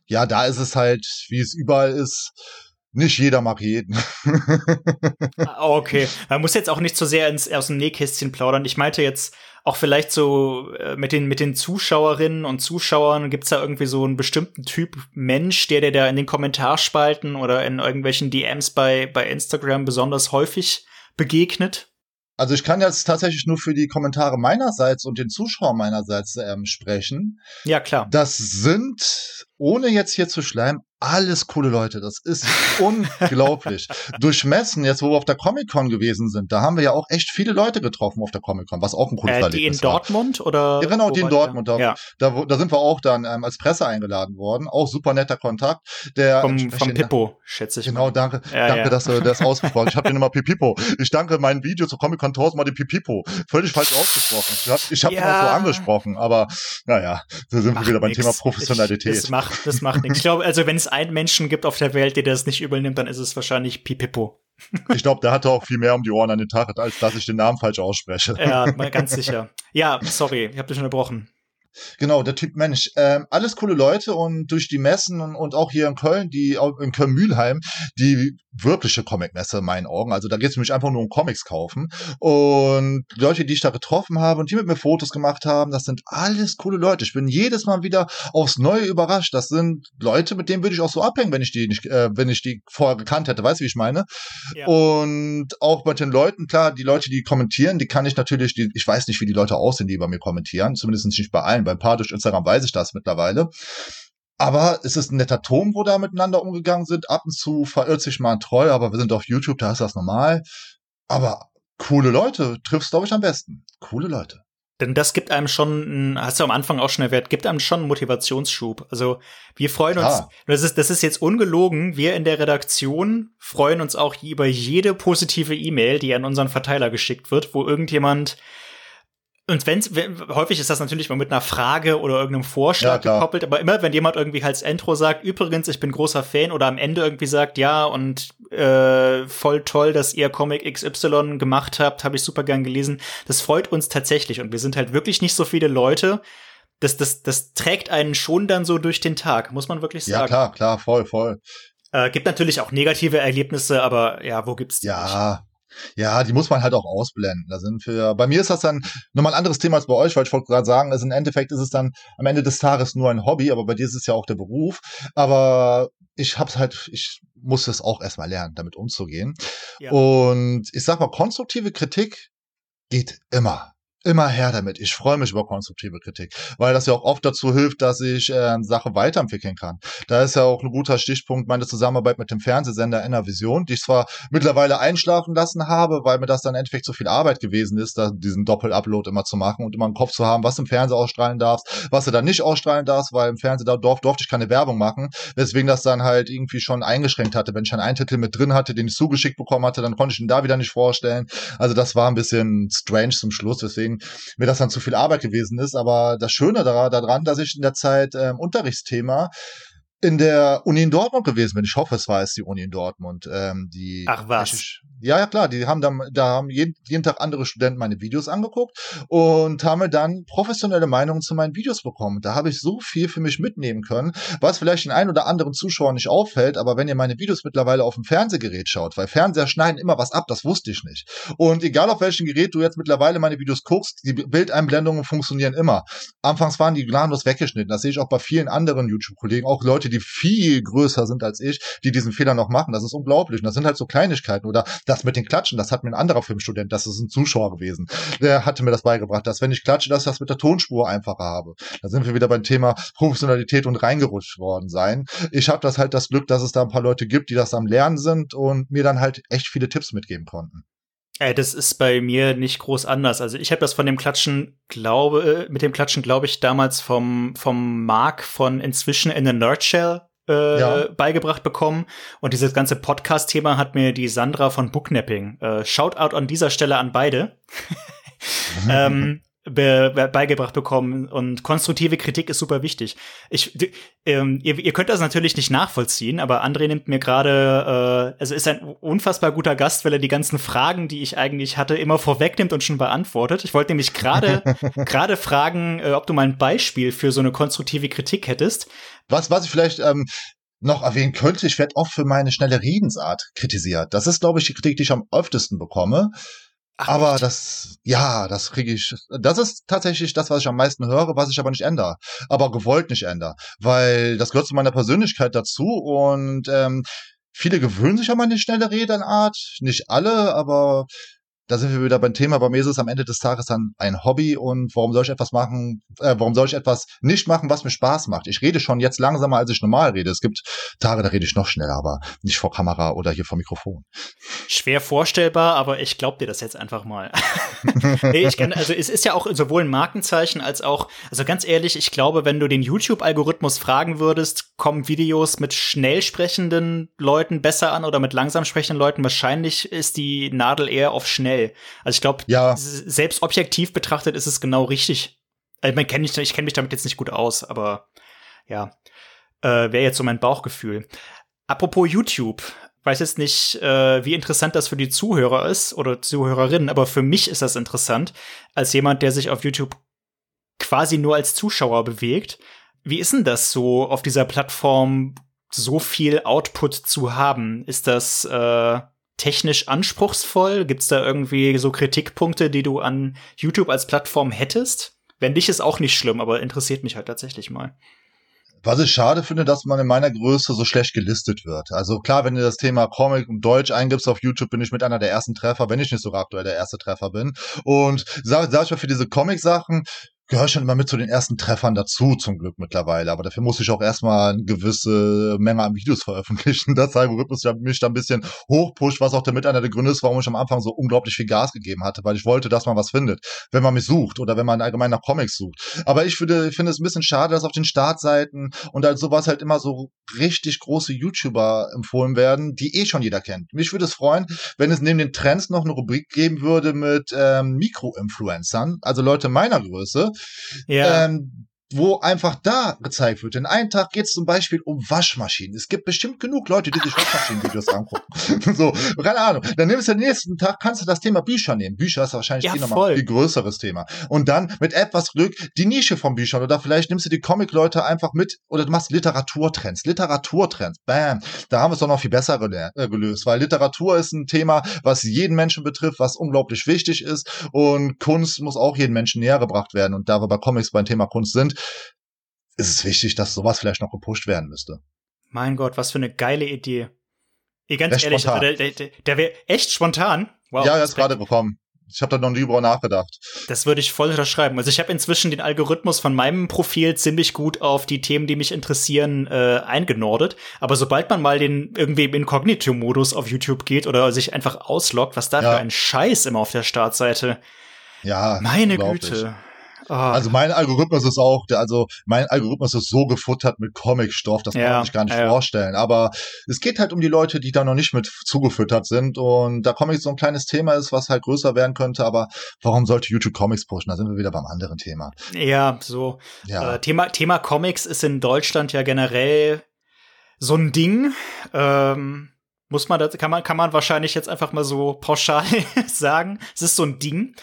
Ja, da ist es halt, wie es überall ist nicht jeder mag jeden. [LAUGHS] Ah, okay, man muss jetzt auch nicht so sehr ins, aus dem Nähkästchen plaudern. Ich meinte jetzt auch vielleicht so äh, mit den, mit den Zuschauerinnen und Zuschauern gibt's da irgendwie so einen bestimmten Typ Mensch, der dir da in den Kommentarspalten oder in irgendwelchen DMs bei, bei Instagram besonders häufig begegnet? Also ich kann jetzt tatsächlich nur für die Kommentare meinerseits und den Zuschauern meinerseits ähm, sprechen. Ja, klar. Das sind, ohne jetzt hier zu schleimen, alles coole Leute. Das ist unglaublich. [LAUGHS] Durch Messen, jetzt wo wir auf der Comic-Con gewesen sind, da haben wir ja auch echt viele Leute getroffen auf der Comic-Con, was auch ein cooles äh, Die in Dortmund war. oder? Ja, genau, die in Dortmund. Da, ja. da, da, sind wir auch dann ähm, als Presse eingeladen worden. Auch super netter Kontakt. Der vom, vom Pippo, schätze ich. Genau, mal. danke, ja, danke, ja. dass du das [LAUGHS] ausgesprochen Ich habe den immer Pipipo. Ich danke mein Video zur Comic-Con tausendmal die Pipipo. Völlig falsch ausgesprochen. Ich habe ich hab ja. immer so angesprochen, aber naja, da sind Macht wir wieder beim nix. Thema Professionalität. Ich, das macht, das macht nichts. Ich glaube, also wenn es einen Menschen gibt auf der Welt, der das nicht übel nimmt, dann ist es wahrscheinlich Pipipo. [LAUGHS] Ich glaube, der hatte auch viel mehr um die Ohren an den Tag, als dass ich den Namen falsch ausspreche. Ja, ganz sicher. Ja, sorry, ich habe dich unterbrochen. Genau, der Typ Mensch. Ähm, alles coole Leute und durch die Messen und, und auch hier in Köln, die in Köln-Mühlheim, die wirkliche Comic-Messe in meinen Augen. Also da geht es nämlich einfach nur um Comics kaufen. Und die Leute, die ich da getroffen habe und die mit mir Fotos gemacht haben, das sind alles coole Leute. Ich bin jedes Mal wieder aufs Neue überrascht. Das sind Leute, mit denen würde ich auch so abhängen, wenn ich die nicht, äh, wenn ich die vorher gekannt hätte. Weißt du, wie ich meine? Ja. Und auch bei den Leuten, klar, die Leute, die kommentieren, die kann ich natürlich, die, ich weiß nicht, wie die Leute aussehen, die bei mir kommentieren. Zumindest nicht bei allen sein. Beim Paar durch Instagram weiß ich das mittlerweile. Aber es ist ein netter Ton, wo da miteinander umgegangen sind. Ab und zu verirrt sich mal ein Troll, aber wir sind auf YouTube, da ist das normal. Aber coole Leute triffst, glaube ich, am besten. Coole Leute. Denn das gibt einem schon, hast du am Anfang auch schon erwähnt, gibt einem schon einen Motivationsschub. Also wir freuen uns, das ist, das ist jetzt ungelogen, wir in der Redaktion freuen uns auch über jede positive E-Mail, die an unseren Verteiler geschickt wird, wo irgendjemand und wenn's, häufig ist das natürlich mal mit einer Frage oder irgendeinem Vorschlag ja, gekoppelt, aber immer wenn jemand irgendwie als Intro sagt, übrigens, ich bin großer Fan oder am Ende irgendwie sagt, ja, und äh, voll toll, dass ihr Comic XY gemacht habt, habe ich super gern gelesen. Das freut uns tatsächlich und wir sind halt wirklich nicht so viele Leute. Das, das, das trägt einen schon dann so durch den Tag, muss man wirklich sagen. Ja, klar, klar, voll, voll. Äh, gibt natürlich auch negative Erlebnisse, aber ja, wo gibt's die? Ja, nicht? Ja, die muss man halt auch ausblenden. Da sind wir. Bei mir ist das dann nochmal ein anderes Thema als bei euch, weil ich wollte gerade sagen, also im Endeffekt ist es dann am Ende des Tages nur ein Hobby, aber bei dir ist es ja auch der Beruf. Aber ich hab's halt, ich muss es auch erstmal lernen, damit umzugehen. Ja. Und ich sag mal, konstruktive Kritik geht immer immer her damit. Ich freue mich über konstruktive Kritik, weil das ja auch oft dazu hilft, dass ich äh, Sache weiterentwickeln kann. Da ist ja auch ein guter Stichpunkt meine Zusammenarbeit mit dem Fernsehsender Enervision, die ich zwar mittlerweile einschlafen lassen habe, weil mir das dann endeffekt so viel Arbeit gewesen ist, da diesen Doppel-Upload immer zu machen und immer im Kopf zu haben, was im Fernsehen ausstrahlen darfst, was du dann nicht ausstrahlen darfst, weil im Fernsehen da durf, durfte ich keine Werbung machen, weswegen das dann halt irgendwie schon eingeschränkt hatte. Wenn ich einen Titel mit drin hatte, den ich zugeschickt bekommen hatte, dann konnte ich ihn da wieder nicht vorstellen. Also das war ein bisschen strange zum Schluss, deswegen deswegen mir das dann zu viel Arbeit gewesen ist. Aber das Schöne daran, dass ich in der Zeit ähm, Unterrichtsthema in der Uni in Dortmund gewesen bin. Ich hoffe, es war es die Uni in Dortmund. Ähm, die Ach was? ja, ja klar. Die haben dann, da haben jeden, jeden Tag andere Studenten meine Videos angeguckt und haben mir dann professionelle Meinungen zu meinen Videos bekommen. Da habe ich so viel für mich mitnehmen können, was vielleicht den einen oder anderen Zuschauer nicht auffällt. Aber wenn ihr meine Videos mittlerweile auf dem Fernsehgerät schaut, weil Fernseher schneiden immer was ab, das wusste ich nicht. Und egal auf welchem Gerät du jetzt mittlerweile meine Videos guckst, die Bildeinblendungen funktionieren immer. Anfangs waren die gnadenlos weggeschnitten. Das sehe ich auch bei vielen anderen YouTube-Kollegen, auch Leute, die viel größer sind als ich, die diesen Fehler noch machen. Das ist unglaublich. Und das sind halt so Kleinigkeiten. Oder das mit den Klatschen, das hat mir ein anderer Filmstudent, das ist ein Zuschauer gewesen. Der hatte mir das beigebracht, dass wenn ich klatsche, dass ich das mit der Tonspur einfacher habe. Da sind wir wieder beim Thema Professionalität und reingerutscht worden sein. Ich habe das halt das Glück, dass es da ein paar Leute gibt, die das am Lernen sind und mir dann halt echt viele Tipps mitgeben konnten. Ey, das ist bei mir nicht groß anders. Also ich habe das von dem Klatschen, glaube, äh, mit dem Klatschen, glaube ich, damals vom, vom Mark von inzwischen in a Nerdshell äh, ja. beigebracht bekommen. Und dieses ganze Podcast-Thema hat mir die Sandra von Booknapping. Äh, Shoutout an dieser Stelle an beide. [LAUGHS] ähm, be be beigebracht bekommen und konstruktive Kritik ist super wichtig. Ich, ähm, ihr, ihr könnt das natürlich nicht nachvollziehen, aber André nimmt mir gerade, äh, also ist ein unfassbar guter Gast, weil er die ganzen Fragen, die ich eigentlich hatte, immer vorwegnimmt und schon beantwortet. Ich wollte nämlich gerade [LAUGHS] gerade fragen, äh, ob du mal ein Beispiel für so eine konstruktive Kritik hättest. Was, was ich vielleicht ähm, noch erwähnen könnte, ich werde oft für meine schnelle Redensart kritisiert. Das ist, glaube ich, die Kritik, die ich am öftesten bekomme. Ach, aber echt? das, ja, das kriege ich, das ist tatsächlich das, was ich am meisten höre, was ich aber nicht ändere. Aber gewollt nicht ändere. Weil das gehört zu meiner Persönlichkeit dazu und ähm, viele gewöhnen sich an meine schnelle Redenart. Nicht alle, aber da sind wir wieder beim Thema. Bei mir ist es am Ende des Tages dann ein Hobby und warum soll ich etwas machen, äh, warum soll ich etwas nicht machen, was mir Spaß macht? Ich rede schon jetzt langsamer, als ich normal rede. Es gibt Tage, da rede ich noch schneller, aber nicht vor Kamera oder hier vor Mikrofon. Schwer vorstellbar, aber ich glaube dir das jetzt einfach mal. [LAUGHS] nee, ich kann, also es ist ja auch sowohl ein Markenzeichen als auch, also ganz ehrlich, ich glaube, wenn du den YouTube-Algorithmus fragen würdest, kommen Videos mit schnell sprechenden Leuten besser an oder mit langsam sprechenden Leuten, wahrscheinlich ist die Nadel eher auf schnell geil. Also ich glaube, ja. selbst objektiv betrachtet ist es genau richtig. Also man kenn ich, ich kenne mich damit jetzt nicht gut aus, aber ja, äh, wäre jetzt so mein Bauchgefühl. Apropos YouTube, weiß jetzt nicht, äh, wie interessant das für die Zuhörer ist oder Zuhörerinnen, aber für mich ist das interessant, als jemand, der sich auf YouTube quasi nur als Zuschauer bewegt. Wie ist denn das so, auf dieser Plattform so viel Output zu haben? Ist das äh, technisch anspruchsvoll? Gibt's da irgendwie so Kritikpunkte, die du an YouTube als Plattform hättest? Wenn nicht, ist auch nicht schlimm, aber interessiert mich halt tatsächlich mal. Was ich schade finde, dass man in meiner Größe so schlecht gelistet wird. Also klar, wenn du das Thema Comic und Deutsch eingibst auf YouTube, bin ich mit einer der ersten Treffer, wenn ich nicht sogar aktuell der erste Treffer bin. Und sag, sag ich mal, für diese Comic-Sachen gehöre schon immer mit zu den ersten Treffern dazu, zum Glück mittlerweile. Aber dafür muss ich auch erstmal eine gewisse Menge an Videos [LAUGHS] veröffentlichen, der Algorithmus mich da ein bisschen hochpusht, was auch damit einer der Gründe ist, warum ich am Anfang so unglaublich viel Gas gegeben hatte, weil ich wollte, dass man was findet, wenn man mich sucht oder wenn man allgemein nach Comics sucht. Aber ich finde, finde es ein bisschen schade, dass auf den Startseiten und halt sowas halt immer so richtig große YouTuber empfohlen werden, die eh schon jeder kennt. Mich würde es freuen, wenn es neben den Trends noch eine Rubrik geben würde mit ähm, Mikro-Influencern, also Leute meiner Größe, ja. Ähm, wo einfach da gezeigt wird. In einem Tag geht es zum Beispiel um Waschmaschinen. Es gibt bestimmt genug Leute, die sich Waschmaschinen-Videos angucken. [LAUGHS] so, keine Ahnung. Dann nimmst du den nächsten Tag, kannst du das Thema Bücher nehmen. Bücher ist wahrscheinlich ja, eh nochmal ein viel größeres Thema. Und dann mit etwas Glück die Nische von Büchern. Oder vielleicht nimmst du die Comic-Leute einfach mit oder du machst Literaturtrends. Literaturtrends. Bam. Da haben wir es doch noch viel besser äh, gelöst. Weil Literatur ist ein Thema, was jeden Menschen betrifft, was unglaublich wichtig ist. Und Kunst muss auch jedem Menschen näher gebracht werden. Und da wir bei Comics beim Thema Kunst sind, ist es wichtig, dass sowas vielleicht noch gepusht werden müsste. Mein Gott, was für eine geile Idee. Ey, ganz echt ehrlich, also der, der, der wäre echt spontan. Wow. Ja, er ist gerade gekommen. Ich habe da noch nie drüber nachgedacht. Das würde ich voll unterschreiben. Also ich habe inzwischen den Algorithmus von meinem Profil ziemlich gut auf die Themen, die mich interessieren, äh, eingenordet. Aber sobald man mal den irgendwie im Inkognito-Modus auf YouTube geht oder sich einfach ausloggt, was da ja. für ein Scheiß immer auf der Startseite. Ja, meine Güte. Oh. Also mein Algorithmus ist auch, also mein Algorithmus ist so gefuttert mit Comicstoff, das ja, kann man sich gar nicht ja. vorstellen. Aber es geht halt um die Leute, die da noch nicht mit zugefüttert sind. Und da Comics so ein kleines Thema ist, was halt größer werden könnte. Aber warum sollte YouTube Comics pushen? Da sind wir wieder beim anderen Thema. Ja, so. Ja. Äh, Thema, Thema Comics ist in Deutschland ja generell so ein Ding. Ähm, muss man das, kann man, kann man wahrscheinlich jetzt einfach mal so pauschal [LAUGHS] sagen. Es ist so ein Ding.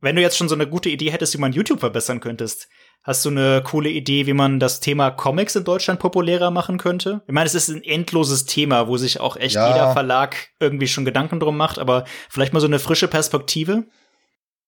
Wenn du jetzt schon so eine gute Idee hättest, wie man YouTube verbessern könntest, hast du eine coole Idee, wie man das Thema Comics in Deutschland populärer machen könnte? Ich meine, es ist ein endloses Thema, wo sich auch echt ja. jeder Verlag irgendwie schon Gedanken drum macht, aber vielleicht mal so eine frische Perspektive?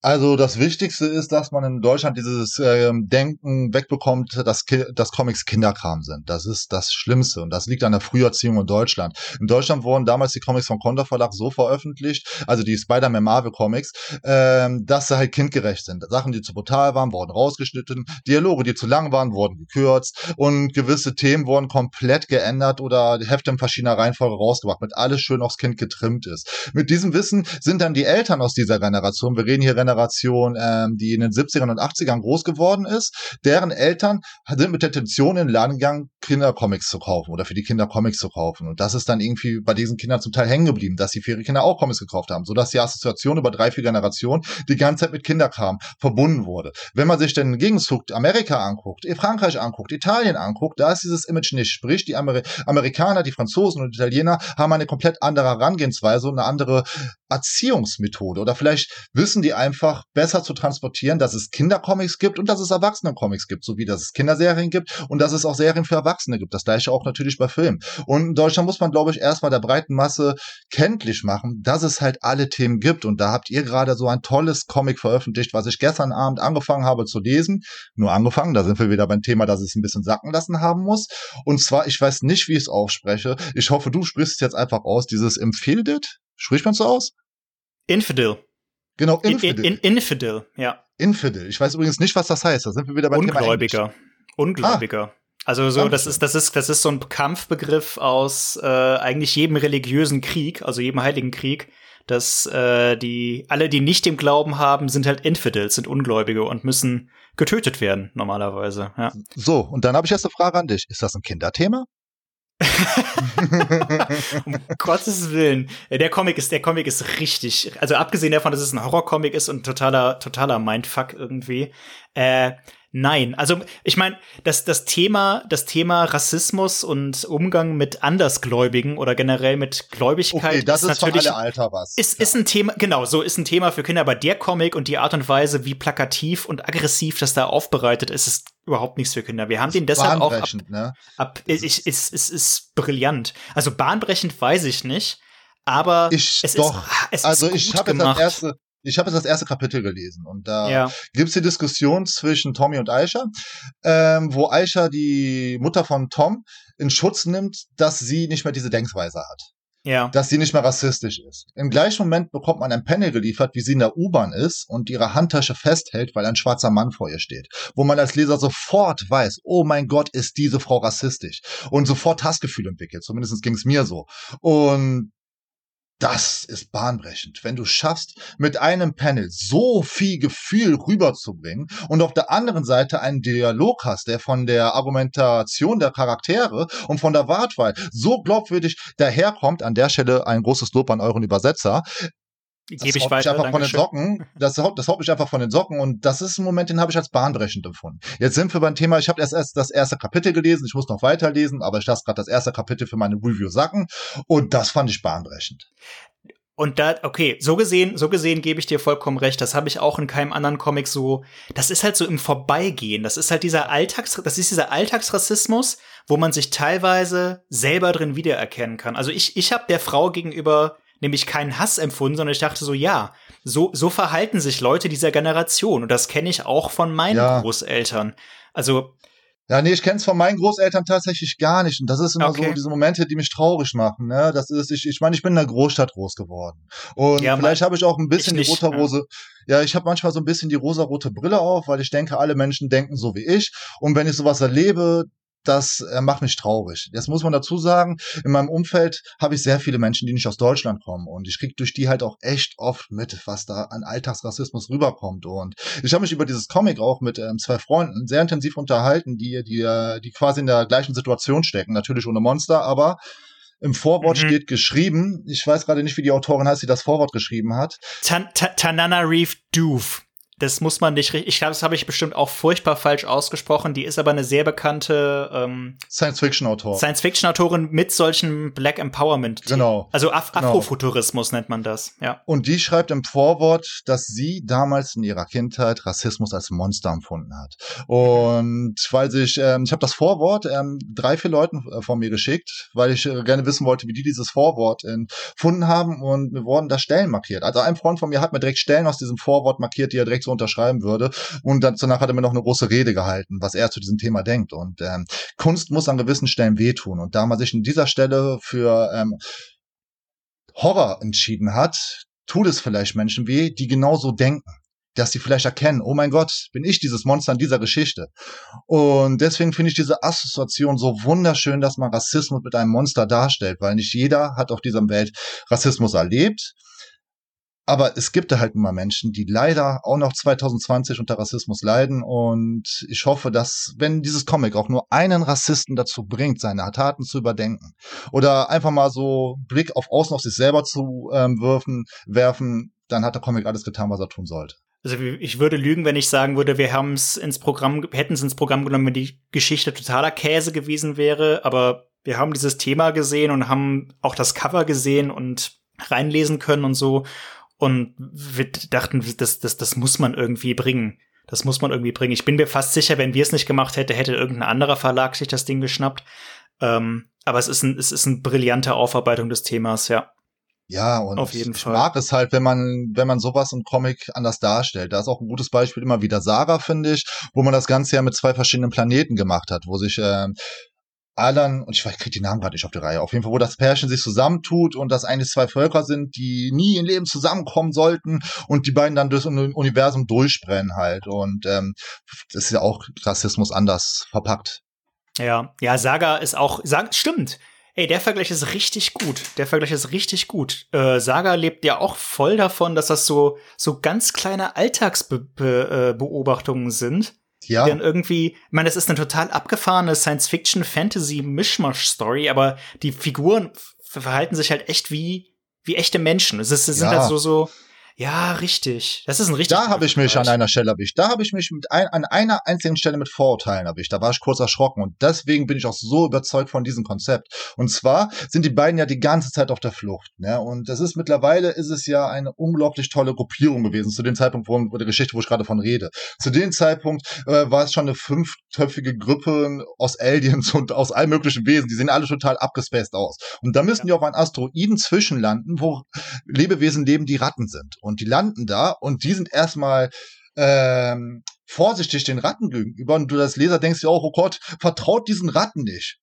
Also das Wichtigste ist, dass man in Deutschland dieses äh, Denken wegbekommt, dass, dass Comics Kinderkram sind. Das ist das Schlimmste und das liegt an der Früherziehung in Deutschland. In Deutschland wurden damals die Comics vom Konter Verlag so veröffentlicht, also die Spider-Man Marvel Comics, äh, dass sie halt kindgerecht sind. Sachen, die zu brutal waren, wurden rausgeschnitten, Dialoge, die zu lang waren, wurden gekürzt und gewisse Themen wurden komplett geändert oder Hefte in verschiedener Reihenfolge rausgebracht, mit alles schön aufs Kind getrimmt ist. Mit diesem Wissen sind dann die Eltern aus dieser Generation, wir reden hier Generation, ähm, die in den 70ern und 80ern groß geworden ist. Deren Eltern sind mit der Intention in den Kindercomics zu kaufen oder für die Kinder Comics zu kaufen. Und das ist dann irgendwie bei diesen Kindern zum Teil hängen geblieben, dass sie für ihre Kinder auch Comics gekauft haben, sodass die Assoziation über drei, vier Generationen die ganze Zeit mit Kinderkram verbunden wurde. Wenn man sich den Gegenzug Amerika anguckt, Frankreich anguckt, Italien anguckt, da ist dieses Image nicht. Sprich, die Amer Amerikaner, die Franzosen und Italiener haben eine komplett andere Herangehensweise und eine andere Erziehungsmethode. Oder vielleicht wissen die einfach besser zu transportieren, dass es Kindercomics gibt und dass es Erwachsenencomics gibt, sowie dass es Kinderserien gibt und dass es auch Serien für Erwachsene gibt. Das gleiche auch natürlich bei Filmen. Und in Deutschland muss man, glaube ich, erstmal der breiten Masse kenntlich machen, dass es halt alle Themen gibt. Und da habt ihr gerade so ein tolles Comic veröffentlicht, was ich gestern Abend angefangen habe zu lesen. Nur angefangen, da sind wir wieder beim Thema, dass es ein bisschen sacken lassen haben muss. Und zwar, ich weiß nicht, wie ich es ausspreche. Ich hoffe, du sprichst es jetzt einfach aus, dieses Empfehldet. Spricht man so aus? Infidel. Genau, Infidel. In, in, Infidel, ja. Infidel. Ich weiß übrigens nicht, was das heißt. Da sind wir wieder beim Ungläubiger. Ungläubiger. Ah. Also so, das ist, das ist, das ist so ein Kampfbegriff aus äh, eigentlich jedem religiösen Krieg, also jedem heiligen Krieg, dass äh, die alle, die nicht dem Glauben haben, sind halt Infidels, sind Ungläubige und müssen getötet werden normalerweise. Ja. So, und dann habe ich jetzt eine Frage an dich: Ist das ein Kinderthema? [LAUGHS] um Gottes Willen. Der Comic ist, der Comic ist richtig, also abgesehen davon, dass es ein Horrorcomic ist und totaler, totaler Mindfuck irgendwie, äh, Nein, also ich meine, das, das Thema, das Thema Rassismus und Umgang mit Andersgläubigen oder generell mit Gläubigkeit okay, das ist, ist natürlich für alle Alter was. Ist, ja. ist ein Thema, genau, so ist ein Thema für Kinder, aber der Comic und die Art und Weise, wie plakativ und aggressiv das da aufbereitet ist, ist überhaupt nichts für Kinder. Wir haben den deshalb auch ab, ne? ab ist, ist, ist, ist, ist brillant. Also bahnbrechend weiß ich nicht, aber ich es doch. ist es also ist ich habe das erste ich habe jetzt das erste Kapitel gelesen und da ja. gibt's die Diskussion zwischen Tommy und Aisha, ähm, wo Aisha die Mutter von Tom in Schutz nimmt, dass sie nicht mehr diese Denkweise hat. Ja. Dass sie nicht mehr rassistisch ist. Im gleichen Moment bekommt man ein Panel geliefert, wie sie in der U-Bahn ist und ihre Handtasche festhält, weil ein schwarzer Mann vor ihr steht. Wo man als Leser sofort weiß, oh mein Gott, ist diese Frau rassistisch. Und sofort Hassgefühl entwickelt. Zumindest ging's mir so. Und das ist bahnbrechend. Wenn du schaffst, mit einem Panel so viel Gefühl rüberzubringen und auf der anderen Seite einen Dialog hast, der von der Argumentation der Charaktere und von der Wortwahl so glaubwürdig daherkommt, an der Stelle ein großes Lob an euren Übersetzer, Gebe ich weiter. einfach von den Socken. Das, das haut mich einfach von den Socken und das ist ein Moment, den habe ich als bahnbrechend empfunden. Jetzt sind wir beim Thema, ich habe erst, erst das erste Kapitel gelesen, ich muss noch weiterlesen, aber ich lasse gerade das erste Kapitel für meine Review sacken und das fand ich bahnbrechend. Und da, okay, so gesehen, so gesehen gebe ich dir vollkommen recht. Das habe ich auch in keinem anderen Comic so. Das ist halt so im Vorbeigehen. Das ist halt dieser Alltags, das ist dieser Alltagsrassismus, wo man sich teilweise selber drin wiedererkennen kann. Also ich, ich habe der Frau gegenüber nämlich keinen Hass empfunden, sondern ich dachte so, ja, so, so verhalten sich Leute dieser Generation. Und das kenne ich auch von meinen ja. Großeltern. Also. Ja, nee, ich kenne es von meinen Großeltern tatsächlich gar nicht. Und das ist immer okay. so diese Momente, die mich traurig machen. Ne? Das ist, ich, ich meine, ich bin in der Großstadt groß geworden. Und ja, vielleicht habe ich auch ein bisschen die rosa-rose. Ja, ja ich habe manchmal so ein bisschen die rosa-rote Brille auf, weil ich denke, alle Menschen denken so wie ich. Und wenn ich sowas erlebe, das äh, macht mich traurig. Jetzt muss man dazu sagen, in meinem Umfeld habe ich sehr viele Menschen, die nicht aus Deutschland kommen und ich kriege durch die halt auch echt oft mit, was da an Alltagsrassismus rüberkommt und ich habe mich über dieses Comic auch mit ähm, zwei Freunden sehr intensiv unterhalten, die die äh, die quasi in der gleichen Situation stecken, natürlich ohne Monster, aber im Vorwort mhm. steht geschrieben, ich weiß gerade nicht, wie die Autorin heißt, die das Vorwort geschrieben hat. Tan Tanana Reef Doof das muss man nicht richtig. Ich glaube, das habe ich bestimmt auch furchtbar falsch ausgesprochen. Die ist aber eine sehr bekannte ähm, Science-Fiction-Autor. Science-Fiction-Autorin mit solchen Black Empowerment. Genau. Also Af genau. Afrofuturismus nennt man das. Ja. Und die schreibt im Vorwort, dass sie damals in ihrer Kindheit Rassismus als Monster empfunden hat. Und weil sich, ähm, ich habe das Vorwort ähm, drei, vier Leuten äh, von mir geschickt, weil ich äh, gerne wissen wollte, wie die dieses Vorwort empfunden haben. Und mir wurden da Stellen markiert. Also ein Freund von mir hat mir direkt Stellen aus diesem Vorwort markiert, die er direkt so unterschreiben würde. Und danach hat er mir noch eine große Rede gehalten, was er zu diesem Thema denkt. Und ähm, Kunst muss an gewissen Stellen wehtun. Und da man sich an dieser Stelle für ähm, Horror entschieden hat, tut es vielleicht Menschen weh, die genauso denken dass sie vielleicht erkennen, oh mein Gott, bin ich dieses Monster in dieser Geschichte. Und deswegen finde ich diese Assoziation so wunderschön, dass man Rassismus mit einem Monster darstellt, weil nicht jeder hat auf dieser Welt Rassismus erlebt. Aber es gibt da halt immer Menschen, die leider auch noch 2020 unter Rassismus leiden. Und ich hoffe, dass, wenn dieses Comic auch nur einen Rassisten dazu bringt, seine Taten zu überdenken oder einfach mal so Blick auf Außen auf sich selber zu ähm, werfen, werfen, dann hat der Comic alles getan, was er tun sollte. Also ich würde lügen, wenn ich sagen würde, wir haben es ins Programm, hätten es ins Programm genommen, wenn die Geschichte totaler Käse gewesen wäre. Aber wir haben dieses Thema gesehen und haben auch das Cover gesehen und reinlesen können und so und wir dachten, das, das, das muss man irgendwie bringen. Das muss man irgendwie bringen. Ich bin mir fast sicher, wenn wir es nicht gemacht hätte, hätte irgendein anderer Verlag sich das Ding geschnappt. Ähm, aber es ist ein, es ist eine brillante Aufarbeitung des Themas, ja. Ja, und Auf jeden ich Fall. mag es halt, wenn man, wenn man sowas im Comic anders darstellt. Da ist auch ein gutes Beispiel immer wieder Saga, finde ich, wo man das Ganze ja mit zwei verschiedenen Planeten gemacht hat, wo sich äh, Alan, und ich, kriege die Namen gerade nicht auf die Reihe, auf jeden Fall, wo das Pärchen sich zusammentut und das eigentlich zwei Völker sind, die nie im Leben zusammenkommen sollten und die beiden dann durchs Universum durchbrennen halt. Und ähm, das ist ja auch Rassismus anders verpackt. Ja, ja, Saga ist auch, Saga, stimmt. Ey, der Vergleich ist richtig gut. Der Vergleich ist richtig gut. Äh, Saga lebt ja auch voll davon, dass das so, so ganz kleine Alltagsbeobachtungen Be Be sind ja. Die dann irgendwie, ich meine, das ist eine total abgefahrene Science-Fiction-Fantasy-Mischmasch-Story, aber die Figuren verhalten sich halt echt wie, wie echte Menschen. Es, ist, es sind halt so, so, ja, richtig. Das ist ein richtig. Da habe ich mich an einer Stelle erwischt. Da habe ich mich mit ein, an einer einzigen Stelle mit Vorurteilen erwischt. Da war ich kurz erschrocken und deswegen bin ich auch so überzeugt von diesem Konzept. Und zwar sind die beiden ja die ganze Zeit auf der Flucht. Ne? Und das ist mittlerweile ist es ja eine unglaublich tolle Gruppierung gewesen zu dem Zeitpunkt, wo, wo der Geschichte, wo ich gerade von rede. Zu dem Zeitpunkt äh, war es schon eine fünftöpfige Gruppe aus Aliens und aus allen möglichen Wesen. Die sehen alle total abgespaced aus. Und da müssen ja. die auf einen Asteroiden zwischenlanden, wo Lebewesen leben, die Ratten sind. Und und die landen da und die sind erstmal ähm, vorsichtig den Ratten gegenüber und du als Leser denkst dir auch, oh Gott, vertraut diesen Ratten nicht.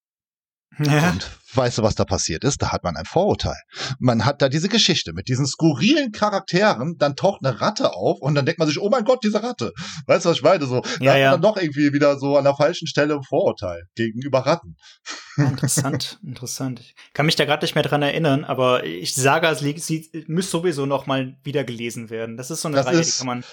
Ja. Und weißt du, was da passiert ist? Da hat man ein Vorurteil. Man hat da diese Geschichte mit diesen skurrilen Charakteren, dann taucht eine Ratte auf und dann denkt man sich, oh mein Gott, diese Ratte. Weißt du, was ich meine? So, da ja, hat man dann doch irgendwie wieder so an der falschen Stelle ein Vorurteil gegenüber Ratten. [LAUGHS] Interessant, interessant. Ich kann mich da gerade nicht mehr dran erinnern, aber ich sage, sie müsste sowieso noch mal wieder gelesen werden. Das ist so eine das Reihe, ist, die kann man.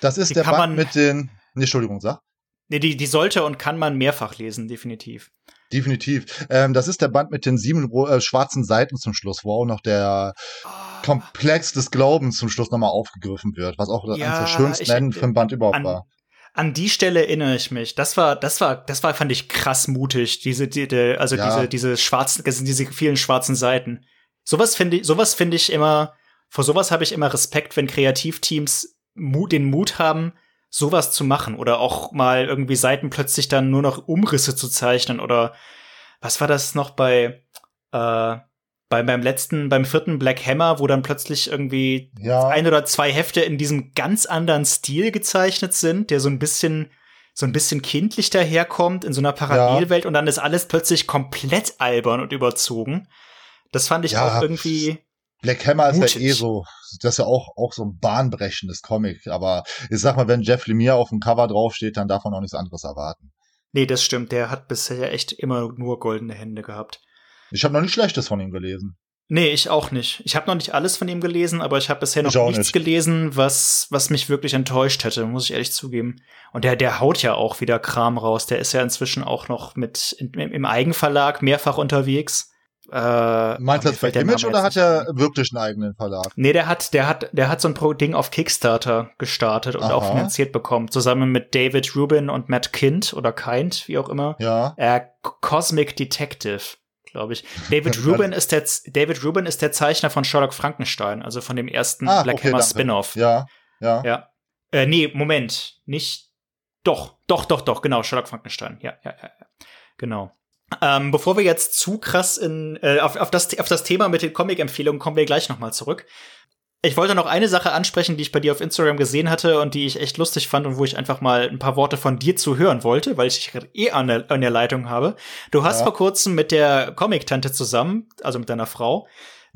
Das ist der Band mit den. Nee, Entschuldigung, sag. Nee, die, die sollte und kann man mehrfach lesen, definitiv. Definitiv. Ähm, das ist der Band mit den sieben äh, schwarzen Seiten zum Schluss, wo auch noch der oh. Komplex des Glaubens zum Schluss nochmal aufgegriffen wird, was auch ja, eines der schönsten Enden für ein Band überhaupt an, war. An die Stelle erinnere ich mich. Das war, das war, das war, fand ich krass mutig. Diese, die, die, also ja. diese, diese schwarzen, diese vielen schwarzen Seiten. Sowas finde ich, sowas finde ich immer, vor sowas habe ich immer Respekt, wenn Kreativteams Mut, den Mut haben, sowas zu machen oder auch mal irgendwie Seiten plötzlich dann nur noch Umrisse zu zeichnen oder was war das noch bei äh, bei, beim letzten, beim vierten Black Hammer, wo dann plötzlich irgendwie ja. ein oder zwei Hefte in diesem ganz anderen Stil gezeichnet sind, der so ein bisschen so ein bisschen kindlich daherkommt in so einer Parallelwelt ja. und dann ist alles plötzlich komplett albern und überzogen. Das fand ich ja. auch irgendwie Black Hammer ist ja eh so, das ist ja auch, auch so ein bahnbrechendes Comic. Aber ich sag mal, wenn Jeff Lemire auf dem Cover draufsteht, dann darf man auch nichts anderes erwarten. Nee, das stimmt. Der hat bisher echt immer nur goldene Hände gehabt. Ich habe noch nichts Schlechtes von ihm gelesen. Nee, ich auch nicht. Ich habe noch nicht alles von ihm gelesen, aber ich habe bisher noch nichts nicht. gelesen, was, was mich wirklich enttäuscht hätte, muss ich ehrlich zugeben. Und der, der haut ja auch wieder Kram raus. Der ist ja inzwischen auch noch mit im, im Eigenverlag mehrfach unterwegs. Äh, Meinst du das bei Image oder hat er wirklich einen eigenen Verlag? Nee, der hat, der hat, der hat so ein Ding auf Kickstarter gestartet und Aha. auch finanziert bekommen, zusammen mit David Rubin und Matt Kind oder Kind, wie auch immer. Ja. Äh, Cosmic Detective, glaube ich. David [LAUGHS] Rubin ist der, David Rubin ist der Zeichner von Sherlock Frankenstein, also von dem ersten ah, Black okay, Hammer Spin-off. Ja, ja. Ja. Äh, nee, Moment, nicht. Doch, doch, doch, doch, genau, Sherlock Frankenstein. Ja, ja, ja. Genau. Ähm, bevor wir jetzt zu krass in, äh, auf, auf, das, auf das Thema mit den Comic-Empfehlungen kommen wir gleich nochmal zurück. Ich wollte noch eine Sache ansprechen, die ich bei dir auf Instagram gesehen hatte und die ich echt lustig fand und wo ich einfach mal ein paar Worte von dir zu hören wollte, weil ich dich gerade eh an der, an der Leitung habe. Du hast ja. vor kurzem mit der Comic-Tante zusammen, also mit deiner Frau,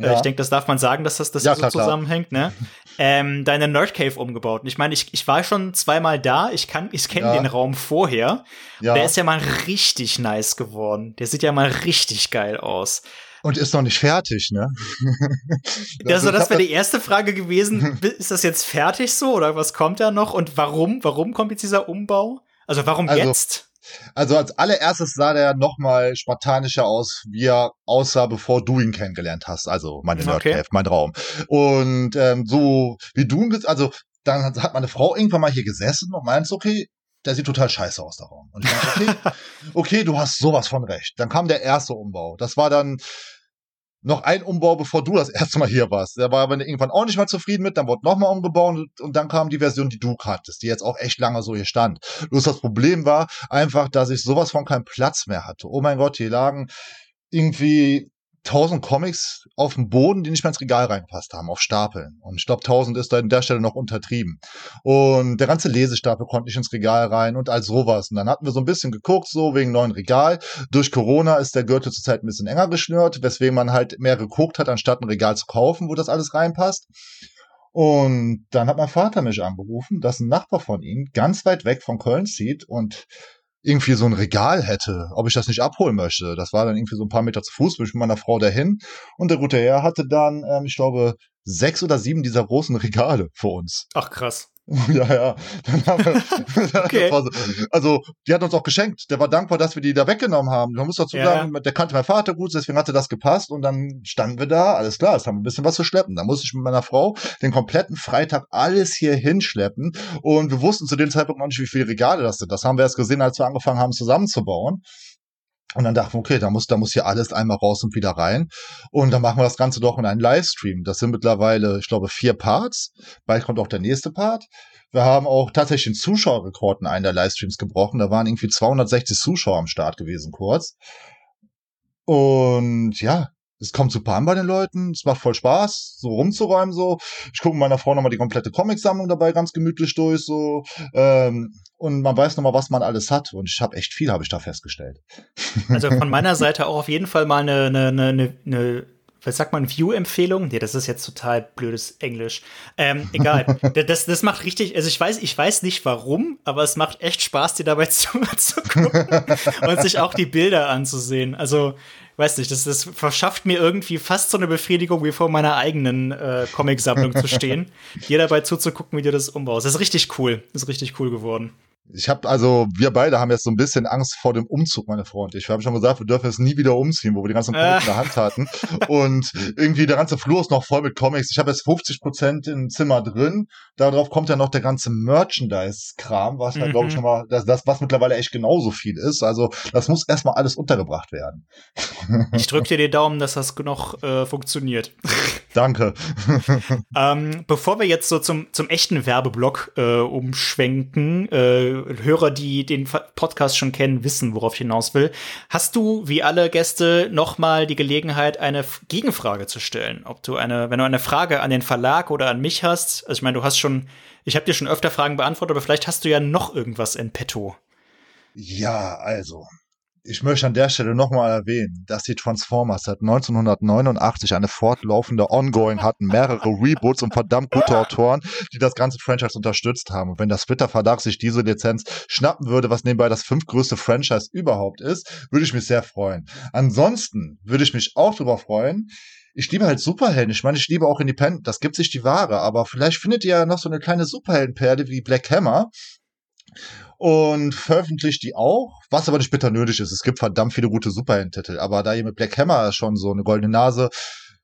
ja. Ich denke, das darf man sagen, dass das, das ja, so klar, zusammenhängt, ne? ähm, deine Nerd Cave umgebaut. Und ich meine, ich, ich war schon zweimal da, ich kann, ich kenne ja. den Raum vorher. Ja. Der ist ja mal richtig nice geworden. Der sieht ja mal richtig geil aus. Und ist noch nicht fertig, ne? [LAUGHS] also, also das wäre die erste Frage gewesen. [LAUGHS] ist das jetzt fertig so oder was kommt da noch und warum? Warum kommt jetzt dieser Umbau? Also warum also, jetzt? Also als allererstes sah der noch mal spartanischer aus, wie er aussah, bevor du ihn kennengelernt hast. Also meine Nerdcave, okay. mein Raum. Und ähm, so wie du ihn, also dann hat meine Frau irgendwann mal hier gesessen und meint, okay, der sieht total scheiße aus, der Raum. Und ich dachte, okay, [LAUGHS] okay, du hast sowas von recht. Dann kam der erste Umbau. Das war dann noch ein Umbau, bevor du das [LAUGHS] erste Mal hier warst. Der war aber irgendwann auch nicht mal zufrieden mit, dann wurde nochmal umgebaut und, und, dann kam die Version, die du kanntest, die jetzt auch echt lange so hier stand. Bloß das Problem war einfach, dass ich sowas von keinen Platz mehr hatte. Oh mein Gott, hier lagen irgendwie tausend Comics auf dem Boden, die nicht mehr ins Regal reingepasst haben, auf Stapeln. Und ich glaube, tausend ist da an der Stelle noch untertrieben. Und der ganze Lesestapel konnte nicht ins Regal rein und all sowas. Und dann hatten wir so ein bisschen geguckt, so wegen neuen Regal. Durch Corona ist der Gürtel zurzeit ein bisschen enger geschnürt, weswegen man halt mehr geguckt hat, anstatt ein Regal zu kaufen, wo das alles reinpasst. Und dann hat mein Vater mich angerufen, dass ein Nachbar von ihm ganz weit weg von Köln zieht und irgendwie so ein Regal hätte, ob ich das nicht abholen möchte. Das war dann irgendwie so ein paar Meter zu Fuß, bin ich mit meiner Frau dahin. Und der gute Herr hatte dann, ähm, ich glaube, sechs oder sieben dieser großen Regale für uns. Ach krass. [LAUGHS] Ja, ja. Dann haben wir, [LAUGHS] [LAUGHS] okay. so, also, die hat uns auch geschenkt. Der war dankbar, dass wir die da weggenommen haben. Man muss dazu ja. sagen, der kannte mein Vater gut, deswegen hatte das gepasst. Und dann standen wir da, alles klar, es haben wir ein bisschen was zu schleppen. Da musste ich mit meiner Frau den kompletten Freitag alles hier hinschleppen. Und wir wussten zu dem Zeitpunkt noch nicht, wie viele Regale das sind. Das haben wir erst gesehen, als wir angefangen haben zusammenzubauen. Und dann dachten wir, okay, da muss, da muss hier alles einmal raus und wieder rein. Und dann machen wir das Ganze doch in einen Livestream. Das sind mittlerweile, ich glaube, vier Parts. Bald kommt auch der nächste Part. Wir haben auch tatsächlich den Zuschauerrekord in einen der Livestreams gebrochen. Da waren irgendwie 260 Zuschauer am Start gewesen, kurz. Und ja, es kommt super an bei den Leuten, es macht voll Spaß, so rumzuräumen so. Ich gucke meiner Frau nochmal die komplette Comicsammlung dabei ganz gemütlich durch so. Ähm, und man weiß nochmal, was man alles hat. Und ich habe echt viel, habe ich da festgestellt. [LAUGHS] Also von meiner Seite auch auf jeden Fall mal eine, eine, eine, eine was sagt man, View-Empfehlung? Nee, das ist jetzt total blödes Englisch. Ähm, egal. [LAUGHS] das, das macht richtig, also ich weiß, ich weiß nicht warum, aber es macht echt Spaß, dir dabei [LAUGHS] zu, zu gucken und sich auch die Bilder anzusehen. Also, weiß nicht, das, das verschafft mir irgendwie fast so eine Befriedigung, wie vor meiner eigenen äh, Comicsammlung zu stehen. [LAUGHS] Dir dabei zuzugucken, wie du das umbaust. Das ist richtig cool. Das ist richtig cool geworden. Ich habe also, wir beide haben jetzt so ein bisschen Angst vor dem Umzug, meine Freunde. Ich. Wir haben schon gesagt, wir dürfen jetzt nie wieder umziehen, wo wir die ganzen Comics in der Hand hatten. Und irgendwie der ganze Flur ist noch voll mit Comics. Ich habe jetzt 50 Prozent im Zimmer drin. Darauf kommt ja noch der ganze Merchandise-Kram, was mhm. halt, glaube ich, schon mal, das, das, was mittlerweile echt genauso viel ist. Also, das muss erstmal alles untergebracht werden. Ich drücke dir die Daumen, dass das noch äh, funktioniert. Danke. [LAUGHS] ähm, bevor wir jetzt so zum, zum echten Werbeblock äh, umschwenken, äh, Hörer, die den Podcast schon kennen, wissen, worauf ich hinaus will. Hast du, wie alle Gäste, noch mal die Gelegenheit, eine Gegenfrage zu stellen? Ob du eine, wenn du eine Frage an den Verlag oder an mich hast, also ich meine, du hast schon, ich habe dir schon öfter Fragen beantwortet, aber vielleicht hast du ja noch irgendwas in petto. Ja, also, ich möchte an der Stelle nochmal erwähnen, dass die Transformers seit 1989 eine fortlaufende Ongoing hatten, mehrere Reboots und verdammt gute Autoren, die das ganze Franchise unterstützt haben. Und wenn der Splitter Verlag sich diese Lizenz schnappen würde, was nebenbei das fünftgrößte Franchise überhaupt ist, würde ich mich sehr freuen. Ansonsten würde ich mich auch darüber freuen, ich liebe halt Superhelden. Ich meine, ich liebe auch Independent. Das gibt sich die Ware. Aber vielleicht findet ihr ja noch so eine kleine Superheldenperle wie Black Hammer und veröffentlicht die auch, was aber nicht bitter nötig ist. Es gibt verdammt viele gute Superhelden-Titel, aber da ihr mit Black Hammer schon so eine goldene Nase